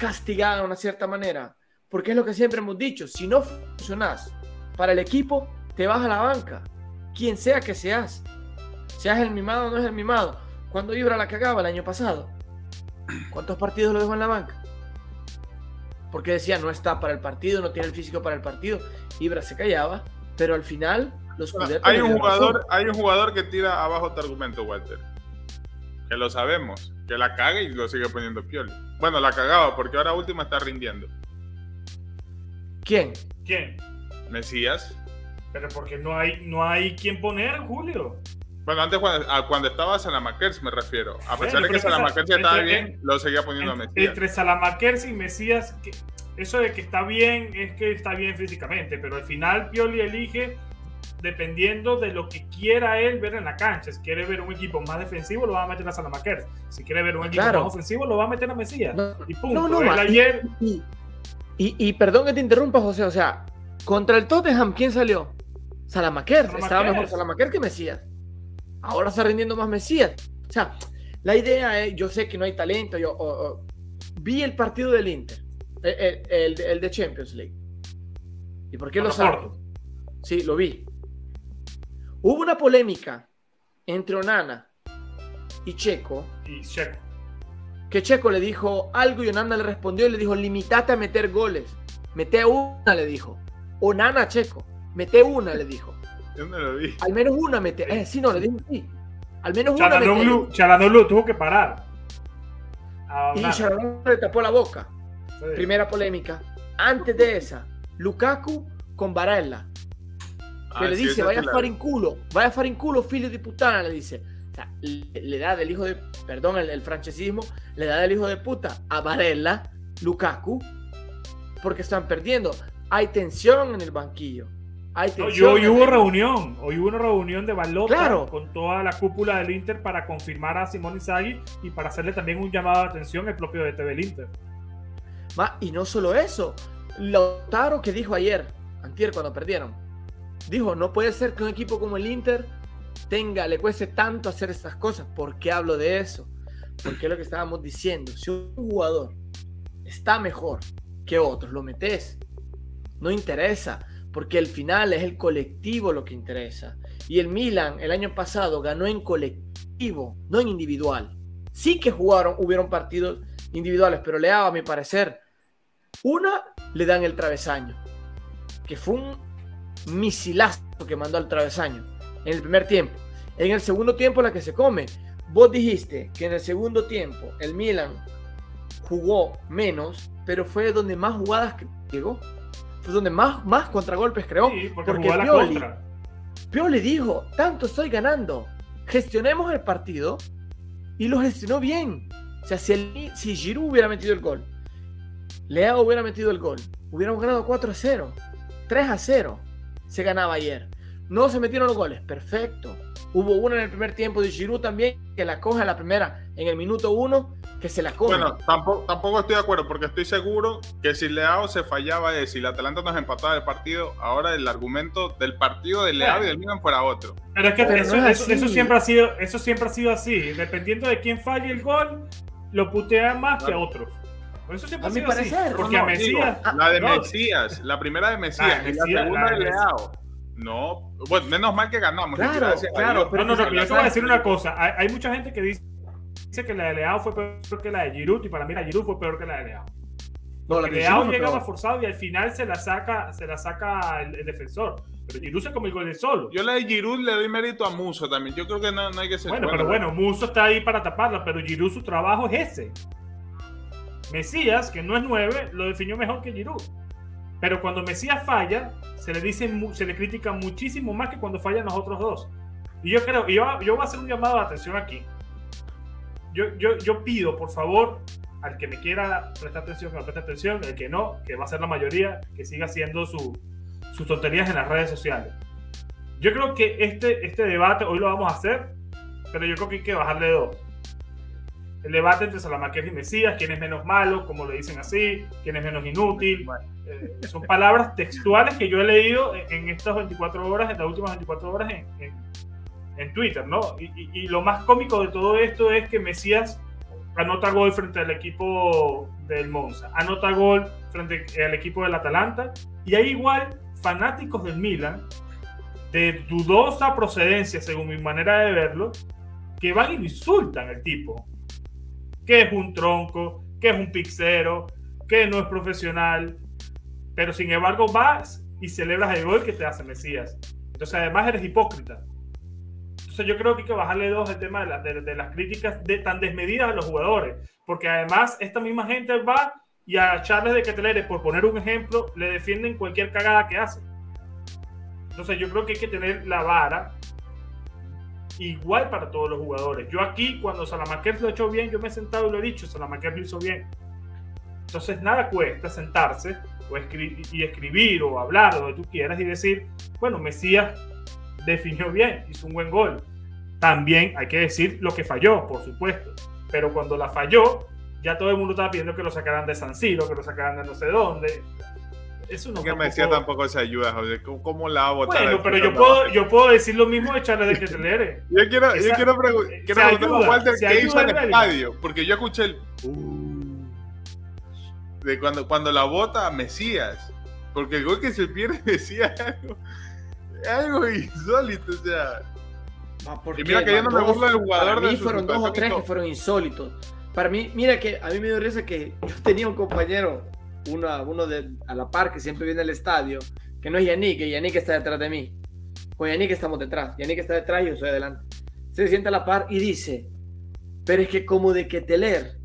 castigado de una cierta manera. Porque es lo que siempre hemos dicho, si no funcionas para el equipo, te vas a la banca quien sea que seas. Seas el mimado o no es el mimado. Cuando Ibra la cagaba el año pasado, ¿cuántos partidos lo dejó en la banca? Porque decía, no está para el partido, no tiene el físico para el partido. Ibra se callaba, pero al final los hay un jugador Hay un jugador que tira abajo tu argumento, Walter. Que lo sabemos. Que la caga y lo sigue poniendo Pioli. Bueno, la cagaba porque ahora última está rindiendo. ¿Quién? ¿Quién? Mesías. Pero porque no hay, no hay quien poner, Julio. Bueno, antes cuando, estaba Salamakers me refiero. A pesar de que Salamakers estaba bien, lo seguía poniendo a Mesías. Entre Salamakers y Mesías, eso de que está bien es que está bien físicamente, pero al final Pioli elige dependiendo de lo que quiera él ver en la cancha. Si quiere ver un equipo más defensivo, lo va a meter a Salamakers. Si quiere ver un equipo más ofensivo, lo va a meter a Mesías. y punto. No, no, ayer... y, y, perdón que te interrumpa, José, o sea, contra el Tottenham, ¿quién salió? Salamaquer, estaba mejor Salamaquer que Mesías. Ahora está rindiendo más Mesías. O sea, la idea es, yo sé que no hay talento, yo vi el partido del Inter, el, de Champions League. ¿Y por qué lo salto? Sí, lo vi. Hubo una polémica entre Onana y Checo. Y Checo. Que Checo le dijo algo y Onana le respondió y le dijo, limitate a meter goles. Mete una, le dijo. Onana Checo. Mete una, le dijo. Yo no lo vi. Al menos una mete. Eh, sí, no, le dije sí. Al menos Chalanoglu, una mete. Chalanoglu tuvo que parar. y Chalanoglu le tapó la boca. Primera polémica. Antes de esa, Lukaku con Varela. Que ah, le dice, vaya a en culo, vaya a en culo, figlio de putana, le dice. O sea, le, da del hijo de, perdón, el, el francesismo, le da del hijo de puta a Varela, Lukaku, porque están perdiendo. Hay tensión en el banquillo hoy, hubo reunión, hoy hubo una reunión de Balota con toda la cúpula del Inter para confirmar a Simón Inzaghi y para hacerle también un llamado de atención el propio de TV Inter. y no solo eso, Lautaro que dijo ayer, antier cuando perdieron, dijo, no puede ser que un equipo como el Inter tenga, le cueste tanto hacer estas cosas. ¿Por qué hablo de eso? Porque es lo que estábamos diciendo. Si un jugador está mejor que otros, lo metes. No interesa porque al final es el colectivo lo que interesa. Y el Milan el año pasado ganó en colectivo, no en individual. Sí que jugaron, hubieron partidos individuales, pero le daba, a mi parecer, una le dan el travesaño, que fue un misilazo que mandó al travesaño en el primer tiempo. En el segundo tiempo la que se come. Vos dijiste que en el segundo tiempo el Milan jugó menos, pero fue donde más jugadas llegó fue donde más, más contragolpes creó. porque, Pioli, Pioli dijo, tanto estoy ganando, gestionemos el partido y lo gestionó bien. O sea, si, el, si Giroud hubiera metido el gol, Leao hubiera metido el gol, hubiéramos ganado 4 a 0, 3 a 0, se ganaba ayer. No se metieron los goles, perfecto. Hubo uno en el primer tiempo de Giroud también, que la coge a la primera en el minuto 1 que se la come. Bueno, tampoco, tampoco estoy de acuerdo, porque estoy seguro que si Leao se fallaba de si el Atalanta nos empataba el partido, ahora el argumento del partido de Leao y del Milan fuera otro. Pero es que eso, siempre ha sido, eso siempre ha sido así. Dependiendo de quién falle el gol, lo putean más que a otros. Eso siempre ha sido así. Porque a Mesías. la de Mesías, la primera de Mesías, y la segunda de Leao. No, bueno, menos mal que ganamos. Claro, claro. Pero no, no, yo te voy a decir una cosa. Hay, hay mucha gente que dice dice que la de Leao fue peor que la de Giroud y para mí la de Giroud fue peor que la de Leao. No, la Leao llegaba forzado y al final se la saca, se la saca el, defensor. Pero Giroud se come el gol de solo. Yo la de Giroud le doy mérito a Muso también. Yo creo que no, no hay que ser. Bueno, pero bueno, Muso está ahí para taparla, pero Giroud su trabajo es ese. Mesías, que no es 9, lo definió mejor que Giroud. Pero cuando Mesías falla, se le dice, se le critica muchísimo más que cuando fallan los otros dos. Y yo creo, yo, yo voy a hacer un llamado de atención aquí. Yo, yo, yo pido, por favor, al que me quiera prestar atención, que me preste atención, el que no, que va a ser la mayoría, que siga haciendo su, sus tonterías en las redes sociales. Yo creo que este, este debate hoy lo vamos a hacer, pero yo creo que hay que bajarle dos. El debate entre Salamaquer y Mesías, quién es menos malo, como le dicen así, quién es menos inútil. Eh, son palabras textuales que yo he leído en, estas 24 horas, en las últimas 24 horas en, en, Twitter, ¿no? Y, y, lo más cómico de todo esto es que Mesías anota gol frente al equipo del Monza, anota gol frente al equipo del Atalanta, y hay igual fanáticos del Milan de dudosa procedencia, según mi manera de verlo, que van y lo insultan al tipo. Que es un tronco, que es un pixero, que no es profesional. Pero sin embargo vas y celebras el gol que te hace Mesías. Entonces además eres hipócrita. Entonces yo creo que hay que bajarle dos el tema de, de, las críticas de, tan desmedidas a los jugadores. Porque además esta misma gente va y a Charles de Ketelere, por poner un ejemplo, le defienden cualquier cagada que hace. Entonces yo creo que hay que tener la vara igual para todos los jugadores. Yo aquí, cuando Salamaquer lo ha hecho bien, yo me he sentado y lo he dicho, Salamaquer lo hizo bien. Entonces nada cuesta sentarse o escribir, y escribir o hablar lo que tú quieras y decir, bueno, Mesías definió bien, hizo un buen gol. También hay que decir lo que falló, por supuesto. Pero cuando la falló, ya todo el mundo estaba pidiendo que lo sacaran de San Siro, que lo sacaran de no sé dónde eso no que me decía tampoco se ayuda, José. ¿Cómo, la a votar? Bueno, pero yo puedo, yo puedo decir lo mismo de Charles de que se Yo quiero, yo quiero, preguntar a Walter qué hizo en el estadio. Porque yo escuché el. Uh, de cuando, cuando la vota Mesías. Porque el gol que se pierde Mesías algo, algo insólito. O sea. y mira que yo no me gusta del jugador. Para mí fueron dos o tres que fueron insólitos. Para mí, mira que a mí me dio risa que yo tenía un compañero uno, uno de, a la par que siempre viene al estadio, que no es Yannick, que Yannick está detrás de mí. Con Yannick estamos detrás. Yannick está detrás y yo estoy adelante. Se sienta a la par y dice, pero es que como de que Teler,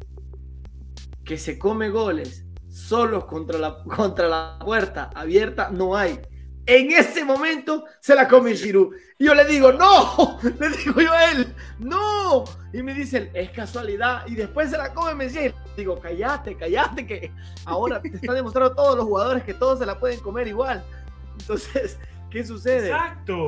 que se come goles solos contra la, contra la puerta abierta, no hay. En ese momento se la come Giroud. Y yo le digo, no, le digo yo a él, no. Y me dicen, es casualidad. Y después se la come Messi. Digo, cállate, cállate, que ahora te está demostrando todos los jugadores que todos se la pueden comer igual. Entonces, ¿qué sucede? Exacto.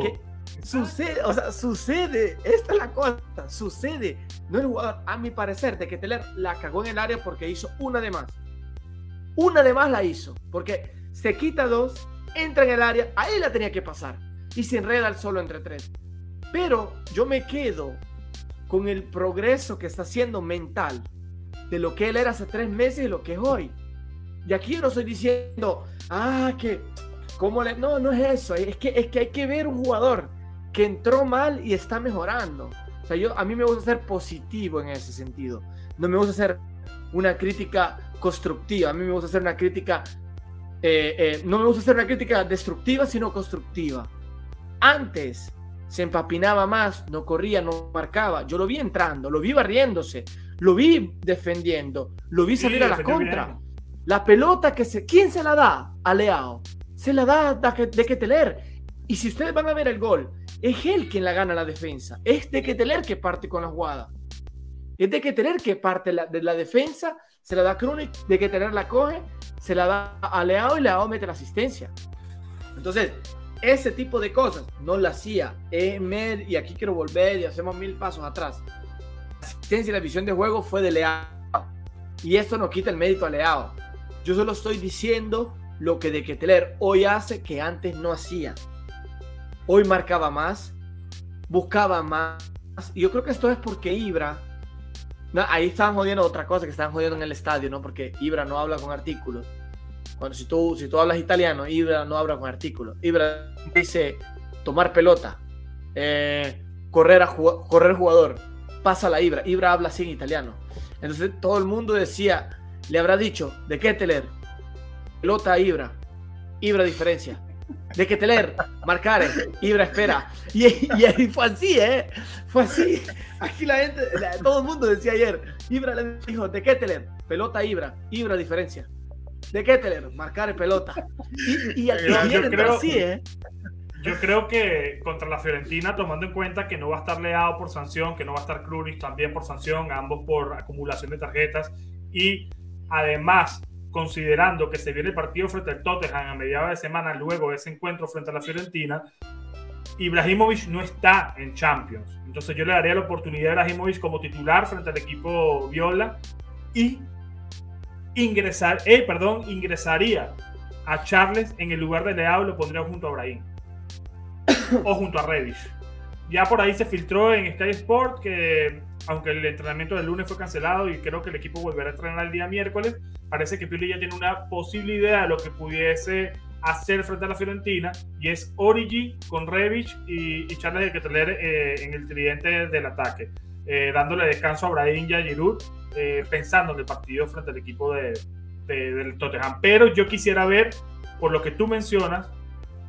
Sucede, o sea, sucede, esta es la cosa, sucede. No el jugador, a mi parecer, de que Teler la cagó en el área porque hizo una de más. Una de más la hizo, porque se quita dos entra en el área, ahí la tenía que pasar y se enreda el solo entre tres. Pero yo me quedo con el progreso que está haciendo mental de lo que él era hace tres meses y lo que es hoy. Y aquí yo no estoy diciendo, ah, que, ¿cómo le.? No, no es eso. Es que, es que hay que ver un jugador que entró mal y está mejorando. O sea, yo, a mí me gusta ser positivo en ese sentido. No me gusta hacer una crítica constructiva. A mí me gusta hacer una crítica eh, eh, no me gusta hacer una crítica destructiva, sino constructiva. Antes se empapinaba más, no corría, no marcaba. Yo lo vi entrando, lo vi barriéndose, lo vi defendiendo, lo vi salir a la contra. La pelota que se. ¿Quién se la da a Leao? Se la da de, de Keteler. Y si ustedes van a ver el gol, es él quien la gana la defensa. Es de Keteler que parte con la jugada. Es de Keteler que parte de la defensa, se la da Krunic, de Keteler la coge se la da a Leao y Leao mete la asistencia. Entonces, ese tipo de cosas no la hacía Emer y aquí quiero volver y hacemos mil pasos atrás. La asistencia y la visión de juego fue de Leao. Y esto no quita el mérito a Leao. Yo solo estoy diciendo lo que de Keteler hoy hace que antes no hacía. Hoy marcaba más, buscaba más. Y yo creo que esto es porque Ibra ahí estaban jodiendo otra cosa que estaban jodiendo en el estadio, ¿no? Porque Ibra no habla con artículos. Cuando si tú, si tú hablas italiano, Ibra no habla con artículos. Ibra dice tomar pelota, eh, correr, a correr jugador, pasa la Ibra. Ibra habla así en italiano. Entonces todo el mundo decía, le habrá dicho, ¿de qué teler? Pelota a Ibra. Ibra diferencia de que teler, marcar, Ibra espera. Y, y, fue así, ¿eh? Fue así. Aquí la gente, todo el mundo decía ayer, Ibra le dijo, ¿de qué teler? Pelota Ibra, Ibra diferencia. ¿De qué teler? Marcar pelota. Y, y, yo creo, así, ¿eh? yo creo que contra la Fiorentina, tomando en cuenta que no va a estar Leao por sanción, que no va a estar Krunic también por sanción, ambos por acumulación de tarjetas, y además considerando que se viene el partido frente al Tottenham a mediados de semana, luego de ese encuentro frente a la Fiorentina, Ibrahimovic no está en Champions. Entonces yo le daría la oportunidad a Ibrahimovic como titular frente al equipo Viola y ingresar, eh, perdón, ingresaría a Charles en el lugar de Leao lo pondría junto a Brahim o junto a Reddish. Ya por ahí se filtró en Sky Sport que, aunque el entrenamiento del lunes fue cancelado y creo que el equipo volverá a entrenar el día miércoles, parece que Pioli ya tiene una posible idea de lo que pudiese hacer frente a la Fiorentina y es Origi con Revich y, Charles de Keteler eh, en el tridente del ataque, eh, dándole descanso a Brahim y a Giroud, eh, pensando en el partido frente al equipo de, del Tottenham. Pero yo quisiera ver, por lo que tú mencionas,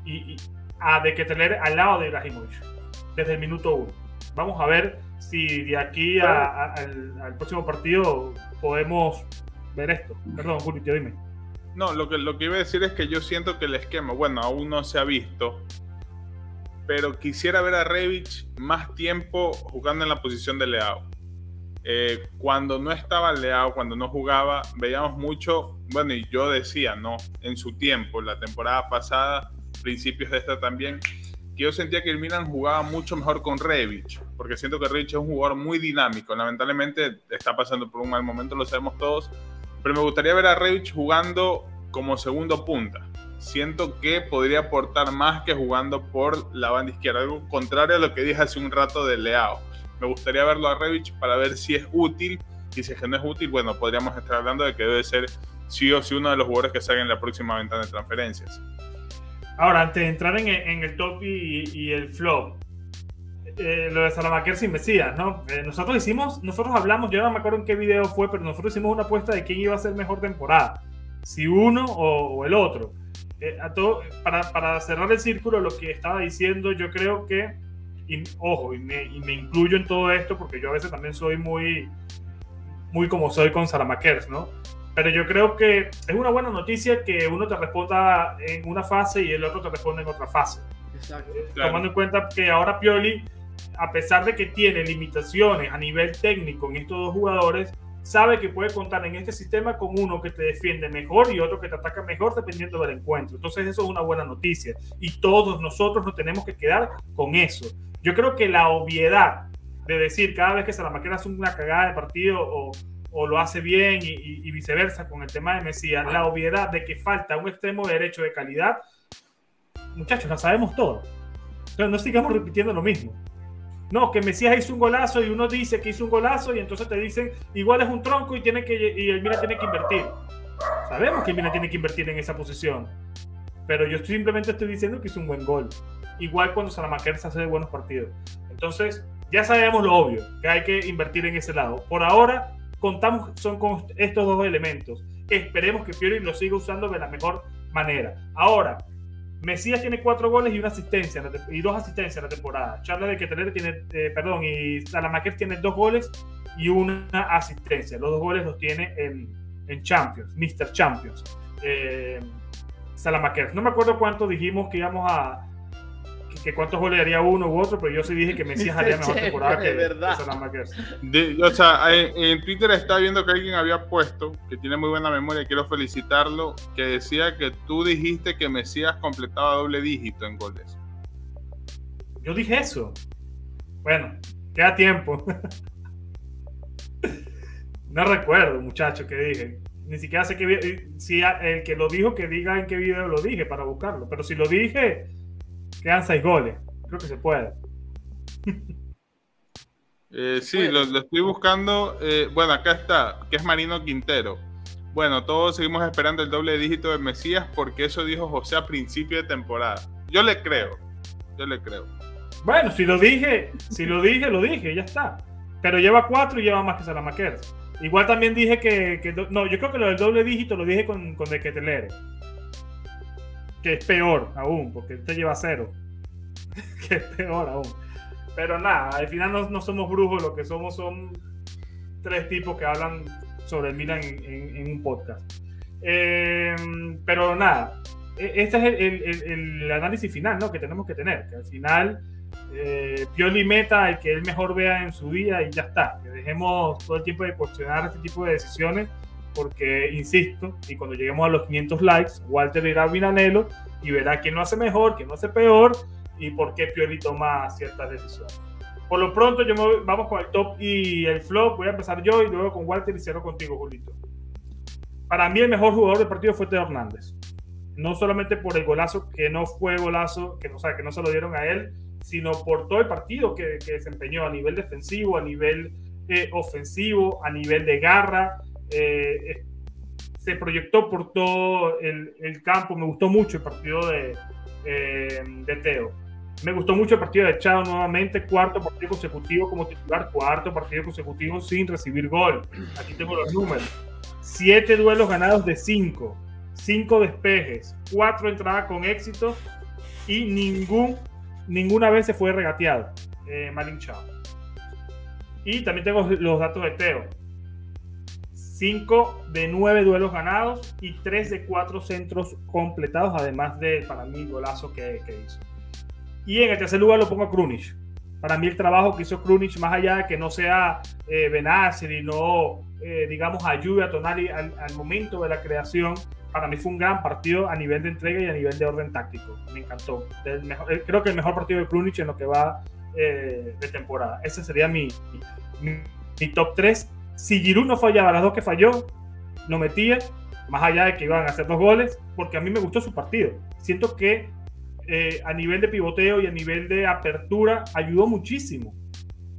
y, a De Keteler al lado de Ibrahimovic, desde el minuto uno. Vamos a ver si de aquí al, próximo partido podemos ver esto. Perdón, Julio, dime. No, lo que, lo que iba a decir es que yo siento que el esquema, bueno, aún no se ha visto, pero quisiera ver a Revich más tiempo jugando en la posición de Leao. Eh, cuando no estaba Leao, cuando no jugaba, veíamos mucho, bueno, y yo decía, ¿no? En su tiempo, la temporada pasada, principios de esta también, yo sentía que el Milan jugaba mucho mejor con Revich, porque siento que Revich es un jugador muy dinámico. Lamentablemente está pasando por un mal momento, lo sabemos todos, pero me gustaría ver a Revich jugando como segundo punta. Siento que podría aportar más que jugando por la banda izquierda, algo contrario a lo que dije hace un rato de Leao. Me gustaría verlo a Revich para ver si es útil y si es que no es útil, bueno, podríamos estar hablando de que debe ser sí o sí uno de los jugadores que salga en la próxima ventana de transferencias. Ahora, antes de entrar en, el top y, el flop, eh, lo de Salamaquer sin Mesías, ¿no? Eh, nosotros hicimos, nosotros hablamos, yo no me acuerdo en qué video fue, pero nosotros hicimos una apuesta de quién iba a ser mejor temporada, si uno o, el otro. Eh, para, cerrar el círculo, lo que estaba diciendo, yo creo que, y, ojo, y me, y me, incluyo en todo esto, porque yo a veces también soy muy, muy como soy con Salamakers, ¿no? Pero yo creo que es una buena noticia que uno te responda en una fase y el otro te responda en otra fase. Exacto. Tomando en cuenta que ahora Pioli, a pesar de que tiene limitaciones a nivel técnico en estos dos jugadores, sabe que puede contar en este sistema con uno que te defiende mejor y otro que te ataca mejor dependiendo del encuentro. Entonces eso es una buena noticia y todos nosotros nos tenemos que quedar con eso. Yo creo que la obviedad de decir cada vez que Salamaquera hace una cagada de partido o, o lo hace bien y, viceversa con el tema de Mesías, la obviedad de que falta un extremo derecho de calidad, muchachos, la sabemos todo. Entonces no sigamos repitiendo lo mismo. No, que Mesías hizo un golazo y uno dice que hizo un golazo y entonces te dicen igual es un tronco y tiene que y el Milan tiene que invertir. Sabemos que el Milan tiene que invertir en esa posición. Pero yo simplemente estoy diciendo que hizo un buen gol. Igual cuando Salamaquer se hace de buenos partidos. Entonces, ya sabemos lo obvio, que hay que invertir en ese lado. Por ahora, contamos son con estos dos elementos. Esperemos que Pioli lo siga usando de la mejor manera. Ahora, Mesías tiene cuatro goles y una asistencia y dos asistencias en la temporada. Charles de Keteler tiene, eh, perdón, y Salamaquer tiene dos goles y una asistencia. Los dos goles los tiene en, en Champions, Mr. Champions. Eh, Salamaquer. No me acuerdo cuánto dijimos que íbamos a, que cuántos goles haría uno u otro, pero yo sí dije que Mesías haría mejor temporada que, verdad. o sea, en, Twitter estaba viendo que alguien había puesto, que tiene muy buena memoria, quiero felicitarlo, que decía que tú dijiste que Mesías completaba doble dígito en goles. Yo dije eso. Bueno, queda tiempo. no recuerdo, muchacho, que dije. Ni siquiera sé qué si el que lo dijo que diga en qué video lo dije para buscarlo. Pero si lo dije, Quedan seis goles. Creo que se puede. Eh, sí, lo, estoy buscando. Eh, bueno, acá está, que es Marino Quintero. Bueno, todos seguimos esperando el doble dígito de Mesías porque eso dijo José a principio de temporada. Yo le creo. Yo le creo. Bueno, si lo dije, si lo dije, lo dije, ya está. Pero lleva cuatro y lleva más que Salamaquer. Igual también dije que, No, yo creo que lo del doble dígito lo dije con, con De Ketelere que es peor aún, porque usted lleva cero, que es peor aún. Pero nada, al final no, somos brujos, lo que somos son tres tipos que hablan sobre el Milan en, un podcast. Em, pero nada, e, este es el, análisis final ¿no? que tenemos que tener, que al final eh, Pioli meta el que él mejor vea en su vida y ya está, que dejemos todo el tiempo de cuestionar este tipo de decisiones porque, insisto, y cuando lleguemos a los 500 likes, Walter irá a Vinanelo y verá quién lo hace mejor, quién lo hace peor y por qué Pioli toma ciertas decisiones. Por lo pronto, yo vamos con el top y el flop. Voy a empezar yo y luego con Walter y cierro contigo, Julito. Para mí, el mejor jugador del partido fue Teo Hernández. No solamente por el golazo, que no fue golazo, que, o sea, que no se lo dieron a él, sino por todo el partido que, desempeñó a nivel defensivo, a nivel eh, ofensivo, a nivel de garra. Eh, eh, se proyectó por todo el, campo. Me gustó mucho el partido de, de Teo. Me gustó mucho el partido de Chao nuevamente, cuarto partido consecutivo como titular, cuarto partido consecutivo sin recibir gol. Aquí tengo los números. Siete duelos ganados de cinco, cinco despejes, cuatro entradas con éxito y ningún, ninguna vez se fue regateado. Eh. Y también tengo los datos de Teo. 5 de 9 duelos ganados y 3 de 4 centros completados, además de, para mí, golazo que, que hizo. Y en el tercer lugar lo pongo a Krunic. Para mí el trabajo que hizo Krunic, más allá de que no sea eh, Benacer y no, eh, digamos, ayude a Tonali al, momento de la creación, para mí fue un gran partido a nivel de entrega y a nivel de orden táctico. Me encantó. Eh, creo que el mejor partido de Krunic en lo que va eh, de temporada. Ese sería mi, mi, top 3. Si Giroud no fallaba las dos que falló, lo metía, más allá de que iban a hacer dos goles, porque a mí me gustó su partido. Siento que eh, a nivel de pivoteo y a nivel de apertura ayudó muchísimo.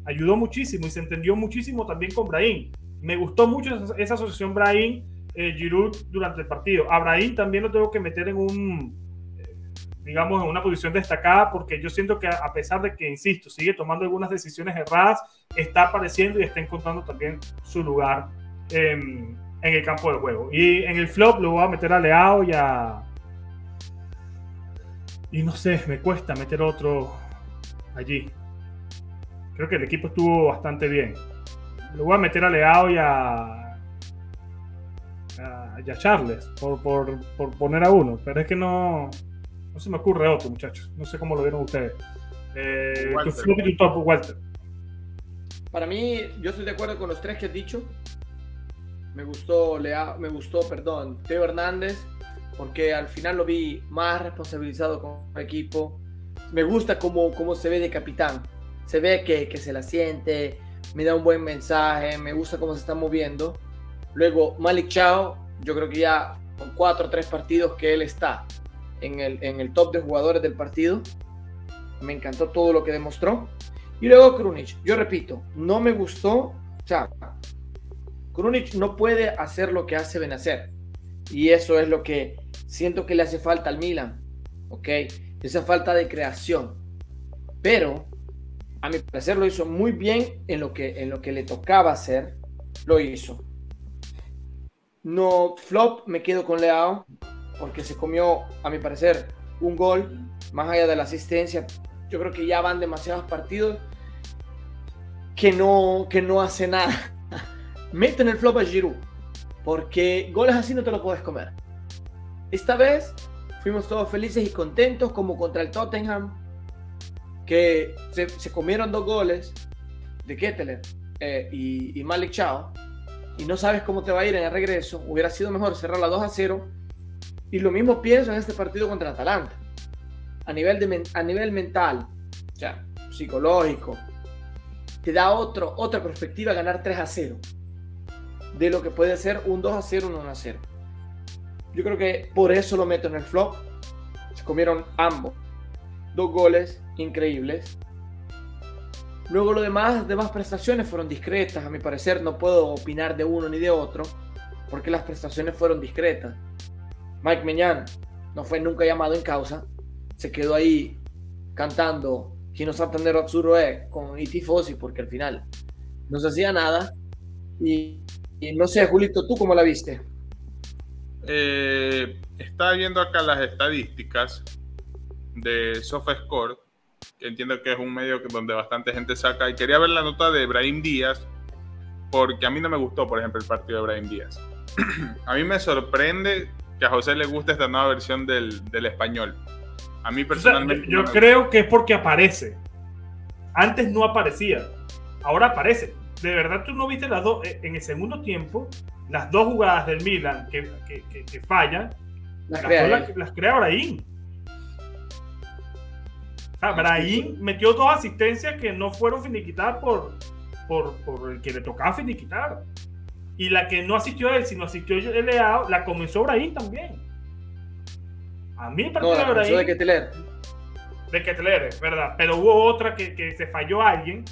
Ayudó muchísimo y se entendió muchísimo también con Brahim. Me gustó mucho esa, asociación Brahim eh, durante el partido. A también lo tengo que meter en un, digamos, en una posición destacada porque yo siento que a pesar de que, insisto, sigue tomando algunas decisiones erradas, está apareciendo y está encontrando también su lugar en, en el campo de juego. Y en el flop lo voy a meter a Leao y a, y no sé, me cuesta meter otro allí. Creo que el equipo estuvo bastante bien. Lo voy a meter a Leao y a, a, Charles, por, poner a uno. Pero es que no, no se me ocurre otro, muchachos. No sé cómo lo vieron ustedes. Eh, tu top, Walter. Para mí, yo estoy de acuerdo con los tres que has dicho. Me gustó Leao, me gustó, perdón, Teo Hernández porque al final lo vi más responsabilizado con el equipo. Me gusta cómo, cómo se ve de capitán. Se ve que, que se la siente, me da un buen mensaje, me gusta cómo se está moviendo. Luego, Malik Chao, yo creo que ya con cuatro o tres partidos que él está en el, en el top de jugadores del partido. Me encantó todo lo que demostró. Y luego Krunic, yo repito, no me gustó. Chao. Krunic no puede hacer lo que hace Benacer. Y eso es lo que siento que le hace falta al Milan. ¿Ok? Esa falta de creación. Pero, a mi parecer, lo hizo muy bien en lo que, en lo que le tocaba hacer. Lo hizo. No, flop, me quedo con Leao. Porque se comió, a mi parecer, un gol. Más allá de la asistencia. Yo creo que ya van demasiados partidos que no, que no hace nada. Mete en el flop a Giroud porque goles así no te lo puedes comer. Esta vez fuimos todos felices y contentos, como contra el Tottenham, que se, comieron dos goles de Ketteler eh, y, Malik Chao, y no sabes cómo te va a ir en el regreso. Hubiera sido mejor cerrar la 2 a 0. Y lo mismo pienso en este partido contra Atalanta. A nivel, de, a nivel mental, o sea, psicológico, te da otro, otra perspectiva ganar 3 a 0 de lo que puede ser un 2 a 0, un 1 a 0. Yo creo que por eso lo meto en el flop. Se comieron ambos. Dos goles increíbles. Luego lo demás, demás prestaciones fueron discretas, a mi parecer. No puedo opinar de uno ni de otro, porque las prestaciones fueron discretas. Mike Meñán no fue nunca llamado en causa. Se quedó ahí cantando Kino Santander Atsuro con Iti Fossi, porque al final no se hacía nada. Y y no sé, Julito, ¿tú cómo la viste? Eh, estaba viendo acá las estadísticas de SofaScore, que entiendo que es un medio donde bastante gente saca, y quería ver la nota de Brahim Díaz, porque a mí no me gustó, por ejemplo, el partido de Brahim Díaz. a mí me sorprende que a José le gusta esta nueva versión del, del español. A mí personalmente. yo, creo que es porque aparece. Antes no aparecía. Ahora aparece. De verdad, tú no viste las dos. Eh, en el segundo tiempo, las dos jugadas del Milan que, que, que, fallan, las, crea, las, crea Brahim. O sea, Brahim metió dos asistencias que no fueron finiquitadas por, por, por el que le tocaba finiquitar. Y la que no asistió él, sino asistió el Leao, la comenzó Brahim también. A mí partido no, de Brahim. De Ketler. De Ketler, verdad. Pero hubo otra que, que se falló a alguien.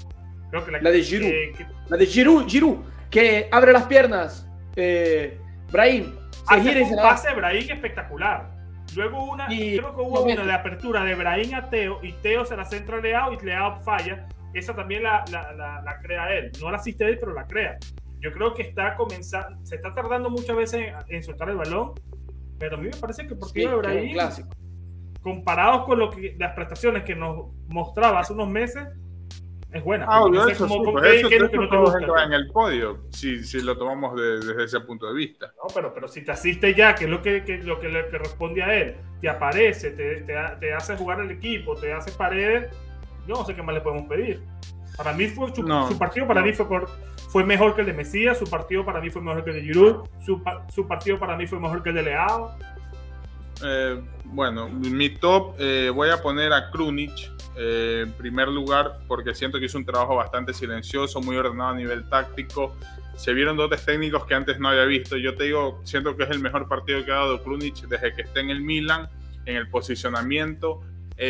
Creo que la, la de Giroud. Que, la de Giroud, Giroud, que abre las piernas. Eh, Brahim. Se Hace un pase Brahim espectacular. Luego una, creo que hubo una de apertura de Brahim a Teo y Teo se la centra a Leao y Leao falla. Esa también la, la, la, crea él. No la asiste él, pero la crea. Yo creo que está comenzando, se está tardando muchas veces en, soltar el balón, pero a mí me parece que el partido de Brahim, comparados con lo que, las prestaciones que nos mostraba hace unos meses, es buena. Ah, no eso, como, eso, que en el podio, si, si lo tomamos desde ese punto de vista. No, pero, pero si te asiste ya, que es lo que, que lo que le responde a él, te aparece, te, te, te, hace jugar el equipo, te hace paredes, yo no sé qué más le podemos pedir. Para mí fue su, su partido, para mí fue por, fue mejor que el de Mesías, su partido para mí fue mejor que el de Giroud, su, partido para mí fue mejor que el de Leao. Eh, bueno, mi top eh, voy a poner a Krunic eh, en primer lugar porque siento que hizo un trabajo bastante silencioso, muy ordenado a nivel táctico. Se vieron dotes técnicos que antes no había visto. Yo te digo, siento que es el mejor partido que ha dado Krunic desde que está en el Milan, en el posicionamiento.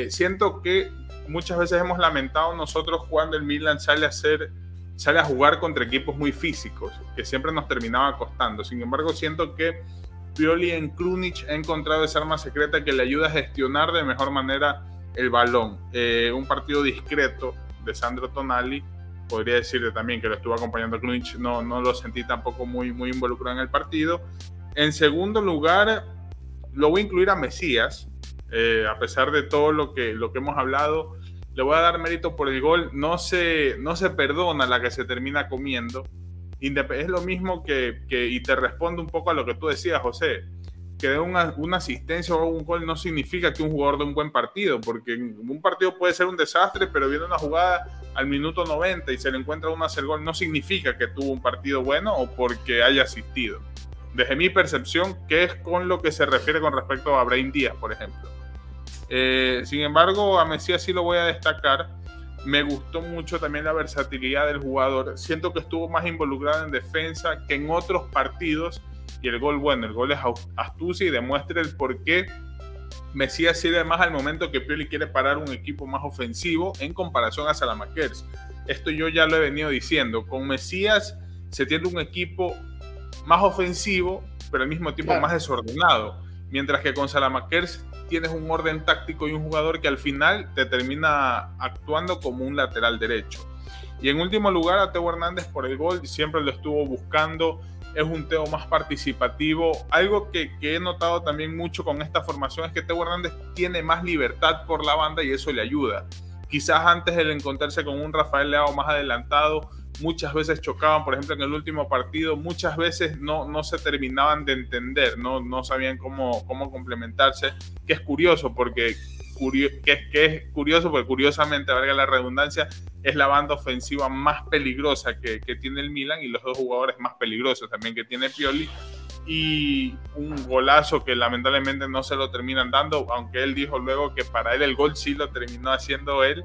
siento que muchas veces hemos lamentado nosotros cuando el Milan sale a hacer sale a jugar contra equipos muy físicos, que siempre nos terminaba costando. Sin embargo, siento que Pioli en Krunic ha encontrado esa arma secreta que le ayuda a gestionar de mejor manera el balón. Eh, un partido discreto de Sandro Tonali, podría decirle también que lo estuvo acompañando Krunic, no, no lo sentí tampoco muy, muy involucrado en el partido. En segundo lugar, lo voy a incluir a Mesías, eh, a pesar de todo lo que, lo que hemos hablado le voy a dar mérito por el gol, no se, no se perdona la que se termina comiendo. Es lo mismo que, y te respondo un poco a lo que tú decías, José, que de una, una, asistencia o un gol no significa que un jugador de un buen partido, porque un partido puede ser un desastre, pero viene una jugada al minuto 90 y se le encuentra un hacer gol, no significa que tuvo un partido bueno o porque haya asistido. Desde mi percepción, que es con lo que se refiere con respecto a Brain Díaz, por ejemplo. Eh, sin embargo, a Mesías sí lo voy a destacar. Me gustó mucho también la versatilidad del jugador. Siento que estuvo más involucrado en defensa que en otros partidos. Y el gol, bueno, el gol es astucia y demuestra el por qué Mesías sirve más al momento que Pioli quiere parar un equipo más ofensivo en comparación a Salamakers. Esto yo ya lo he venido diciendo. Con Mesías se tiene un equipo más ofensivo, pero al mismo tiempo más desordenado. Mientras que con Salamakers tienes un orden táctico y un jugador que al final te termina actuando como un lateral derecho. Y en último lugar a Teo Hernández por el gol, siempre lo estuvo buscando, es un Teo más participativo. Algo que, he notado también mucho con esta formación es que Teo Hernández tiene más libertad por la banda y eso le ayuda. Quizás antes de encontrarse con un Rafael Leao más adelantado, muchas veces chocaban, por ejemplo, en el último partido, muchas veces no, no se terminaban de entender, no, no sabían cómo, cómo complementarse, que es curioso porque que, que, es curioso porque curiosamente, valga la redundancia, es la banda ofensiva más peligrosa que, que, tiene el Milan y los dos jugadores más peligrosos también que tiene Pioli. Y un golazo que lamentablemente no se lo terminan dando, aunque él dijo luego que para él el gol sí lo terminó haciendo él,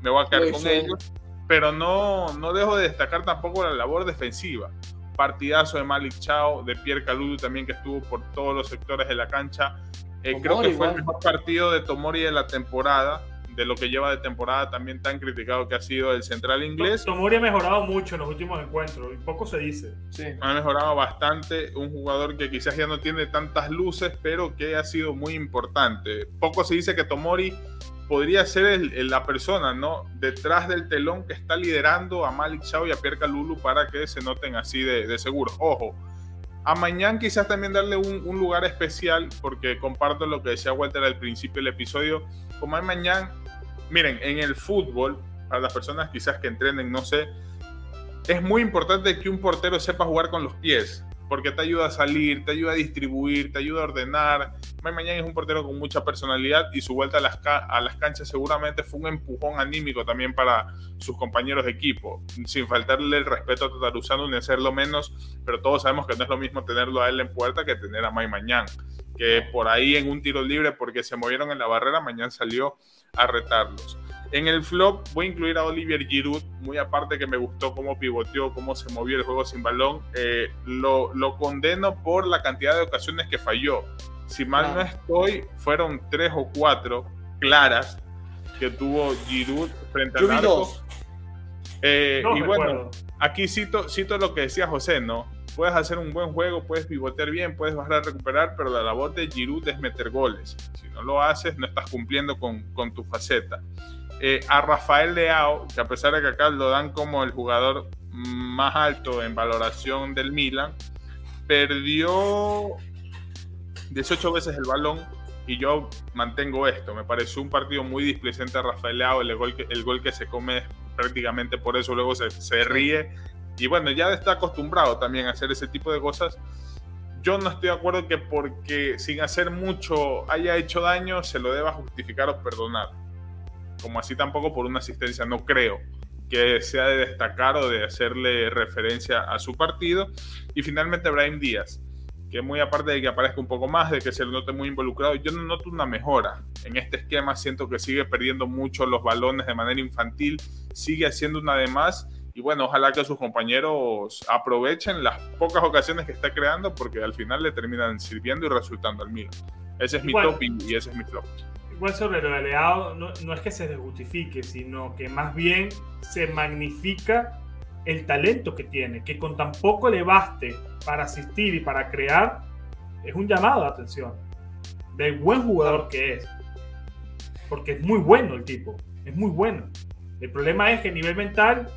me voy a quedar con ellos pero no, no dejo de destacar tampoco la labor defensiva. Partidazo de Malik Chao, de Pierre Caludo también que estuvo por todos los sectores de la cancha. Eh, creo que fue el mejor partido de Tomori de la temporada, de lo que lleva de temporada también tan criticado que ha sido el central inglés. Tomori ha mejorado mucho en los últimos encuentros, y poco se dice. Sí. Ha mejorado bastante, un jugador que quizás ya no tiene tantas luces, pero que ha sido muy importante. Poco se dice que Tomori podría ser la persona, ¿no? Detrás del telón que está liderando a Malik Chao y a Pierre Calulu para que se noten así de, seguro. Ojo, a Mañana quizás también darle un, lugar especial, porque comparto lo que decía Walter al principio del episodio. Como hay Mañana, miren, en el fútbol, para las personas quizás que entrenen, no sé, es muy importante que un portero sepa jugar con los pies porque te ayuda a salir, te ayuda a distribuir, te ayuda a ordenar. Mike Mañán es un portero con mucha personalidad y su vuelta a las, a las canchas seguramente fue un empujón anímico también para sus compañeros de equipo, sin faltarle el respeto a Tataruzano ni hacerlo menos, pero todos sabemos que no es lo mismo tenerlo a él en puerta que tener a Mike Mañán, que por ahí en un tiro libre porque se movieron en la barrera, Mañán salió a retarlos. En el flop voy a incluir a Olivier Giroud, muy aparte que me gustó cómo pivoteó, cómo se movió el juego sin balón. Eh, lo, lo, condeno por la cantidad de ocasiones que falló. Si mal no estoy, fueron tres o cuatro claras que tuvo Giroud frente al arco. Eh, y bueno, aquí cito, cito lo que decía José, ¿no? Puedes hacer un buen juego, puedes pivotear bien, puedes bajar a recuperar, pero la labor de Giroud es meter goles. Si no lo haces, no estás cumpliendo con, con tu faceta. Eh, a Rafael Leao, que a pesar de que acá lo dan como el jugador más alto en valoración del Milan, perdió 18 veces el balón y yo mantengo esto. Me pareció un partido muy displicente a Rafael Leao, el gol que, el gol que se come prácticamente por eso luego se, se ríe. Y bueno, ya está acostumbrado también a hacer ese tipo de cosas. Yo no estoy de acuerdo que porque sin hacer mucho haya hecho daño se lo deba justificar o perdonar como así tampoco por una asistencia, no creo que sea de destacar o de hacerle referencia a su partido. Y finalmente Brian Díaz, que muy aparte de que aparezca un poco más, de que se lo note muy involucrado, yo no noto una mejora. En este esquema siento que sigue perdiendo mucho los balones de manera infantil, sigue haciendo una de más. Y bueno, ojalá que sus compañeros aprovechen las pocas ocasiones que está creando porque al final le terminan sirviendo y resultando al mío. Ese es mi top y ese es mi flop igual sobre lo de Leao, no, es que se desjustifique, sino que más bien se magnifica el talento que tiene, que con tan poco le baste para asistir y para crear, es un llamado de atención del buen jugador que es. Porque es muy bueno el tipo, es muy bueno. El problema es que a nivel mental,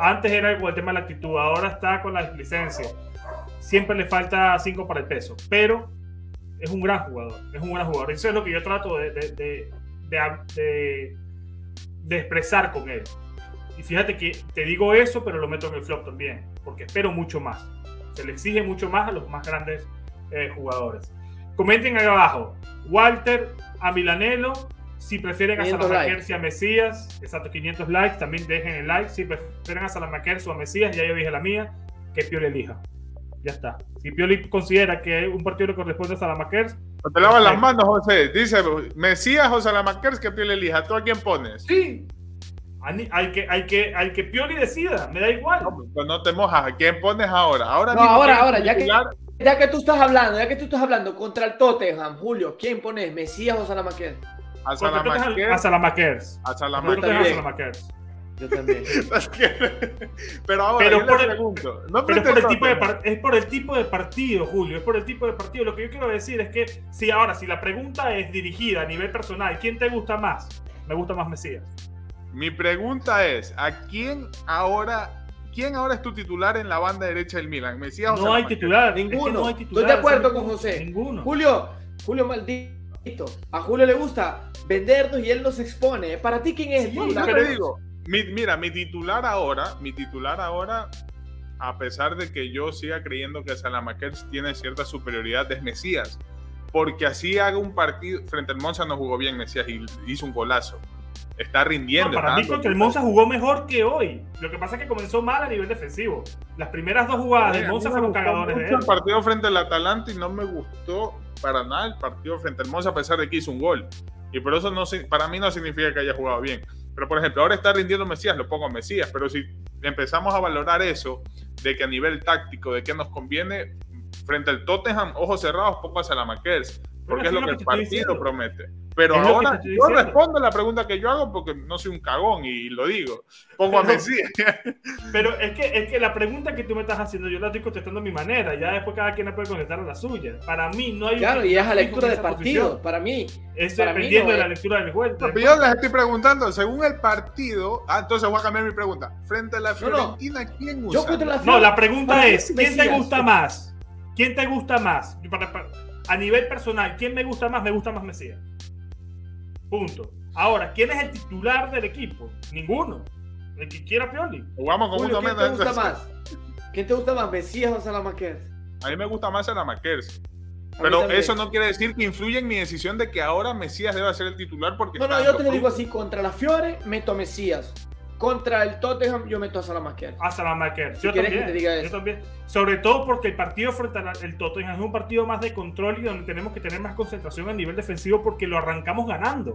antes era con el tema de la actitud, ahora está con la licencia. Siempre le falta 5 para el peso, pero es un gran jugador, es un gran jugador. Eso es lo que yo trato de, de, de, expresar con él. Y fíjate que te digo eso, pero lo meto en el flop también, porque espero mucho más. Se le exige mucho más a los más grandes eh, jugadores. Comenten ahí abajo, Walter a Milanelo, si prefieren a Salamakers y a Mesías, exacto, 500 likes, también dejen el like. Si prefieren a Salamakers o a Mesías, ya yo dije la mía, que Pio le elija. Ya está. Si Pioli considera que un partido le corresponde a Salamakers. No te lavas las manos, José. Dice Mesías o Salamakers que Pioli elija. ¿Tú a quién pones? Sí. Hay que, hay que, hay que Pioli decida. Me da igual. No, pues no te mojas. ¿A quién pones ahora? Ahora, no, ahora, ahora. Ya que, ya que tú estás hablando, ya que tú estás hablando contra el Tottenham, Julio, ¿quién pones? ¿Mesías o Salamakers? A Salamakers. A Salamakers. A Salamakers. Yo también. pero ahora, pero por, el, pregunto, no pero por el tipo de es por el tipo de partido, Julio. Es por el tipo de partido. Lo que yo quiero decir es que si ahora, si la pregunta es dirigida a nivel personal, ¿quién te gusta más? Me gusta más Mesías. Mi pregunta es: ¿a quién ahora ¿Quién ahora es tu titular en la banda derecha del Milan? Mesías no, hay titular, ninguno. no hay titular. Estoy de acuerdo con José. Ninguno. Julio, Julio A Julio le gusta vendernos y él nos expone. ¿Para ti quién es? Sí, digo, mira, mi titular ahora, mi titular ahora, a pesar de que yo siga creyendo que Salamakers tiene cierta superioridad, es Mesías. Porque así haga un partido. Frente al Monza no jugó bien Mesías y hizo un golazo. Está rindiendo. para mí, contra el Monza jugó mejor que hoy. Lo que pasa es que comenzó mal a nivel defensivo. Las primeras dos jugadas del Monza fueron cagadores de él. el partido frente al Atalanta y no me gustó para nada el partido frente al Monza, a pesar de que hizo un gol. Y por eso no, para mí no significa que haya jugado bien. Pero, por ejemplo, ahora está rindiendo Mesías, lo pongo a Mesías, pero si empezamos a valorar eso, de que a nivel táctico, de qué nos conviene, frente al Tottenham, ojos cerrados, pongo a Salamakers, porque es lo que el partido promete. Pero ahora yo respondo la pregunta que yo hago porque no soy un cagón y lo digo. Pongo a Mesías. Pero es que, es que la pregunta que tú me estás haciendo, yo la estoy contestando a mi manera. Ya después cada quien la puede contestar a la suya. Para mí no hay. Claro, y es a lectura de partido. Para mí. Es dependiendo de la lectura del juego. yo les estoy preguntando, según el partido. Ah, entonces voy a cambiar mi pregunta. Frente a la Fiorentina, ¿quién usa? no, la pregunta es: ¿quién te gusta más? ¿Quién te gusta más? a nivel personal, ¿quién me gusta más? Me gusta más Mesías. Punto. Ahora, ¿quién es el titular del equipo? Ninguno. El que quiera Pioli. Jugamos con Julio, ¿quién te gusta más? ¿Quién te gusta más, Mesías o Salamakers? A mí me gusta más Salamakers. Pero eso no quiere decir que influya en mi decisión de que ahora Mesías deba ser el titular porque... No, no, yo te lo digo así, contra la Fiore meto a Mesías. Contra el Tottenham yo meto a Salamaker. A Salamaker. yo, también, yo también. Sobre todo porque el partido frente al Tottenham es un partido más de control y donde tenemos que tener más concentración a nivel defensivo porque lo arrancamos ganando.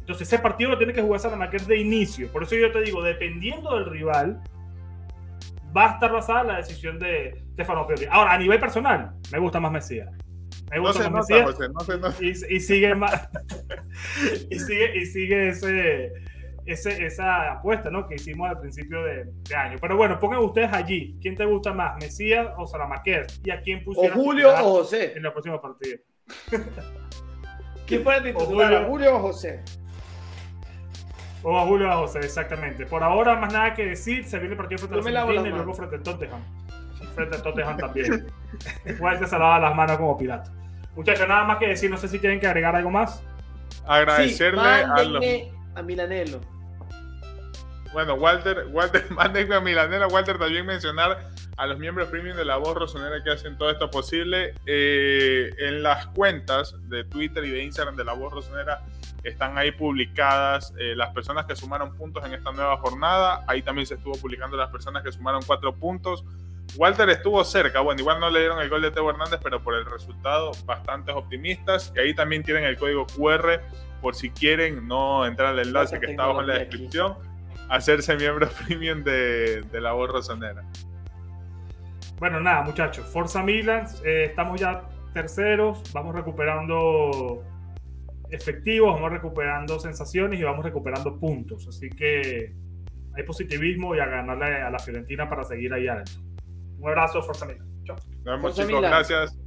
Entonces ese partido lo tiene que jugar Salamaker de inicio. Por eso yo te digo, dependiendo del rival, va a estar basada la decisión de Stefano Pioli. Ahora, a nivel personal, me gusta más Mesías. Me gusta más Mesías. y, sigue más. y sigue, y sigue ese esa apuesta ¿no? que hicimos al principio de, año. Pero bueno, pongan ustedes allí. ¿Quién te gusta más, Mesías o Salamaquer? ¿Y a quién pusieron? O Julio o José. En la próxima partida. ¿Quién puede titular? ¿A Julio o José? O a Julio o a José, exactamente. Por ahora, más nada que decir. Se viene el partido frente a Argentina y luego frente a Tottenham. Frente a Tottenham también. Igual te salaba las manos como pirata. Muchachos, nada más que decir. No sé si tienen que agregar algo más. Agradecerle a los a Milanelo. Bueno, Walter, Walter, mándenme a Milanela. Walter, también mencionar a los miembros premium de la voz rosonera que hacen todo esto posible. Eh, en las cuentas de Twitter y de Instagram de la voz rosonera están ahí publicadas eh, las personas que sumaron puntos en esta nueva jornada. Ahí también se estuvo publicando las personas que sumaron cuatro puntos. Walter estuvo cerca, bueno, igual no le dieron el gol de Teo Hernández, pero por el resultado bastante optimistas. Y ahí también tienen el código QR por si quieren no entrar al enlace que está abajo en la descripción, hacerse miembro premium de, la voz rosonera. Bueno, nada, muchachos, Forza Milan, eh, estamos ya terceros, vamos recuperando efectivos, vamos recuperando sensaciones y vamos recuperando puntos. Así que hay positivismo y a ganarle a la Fiorentina para seguir ahí adentro. Un abrazo, Forza Milan. Chao. Nos vemos, chicos. Gracias.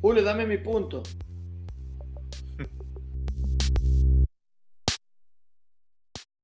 Julio, dame mi punto.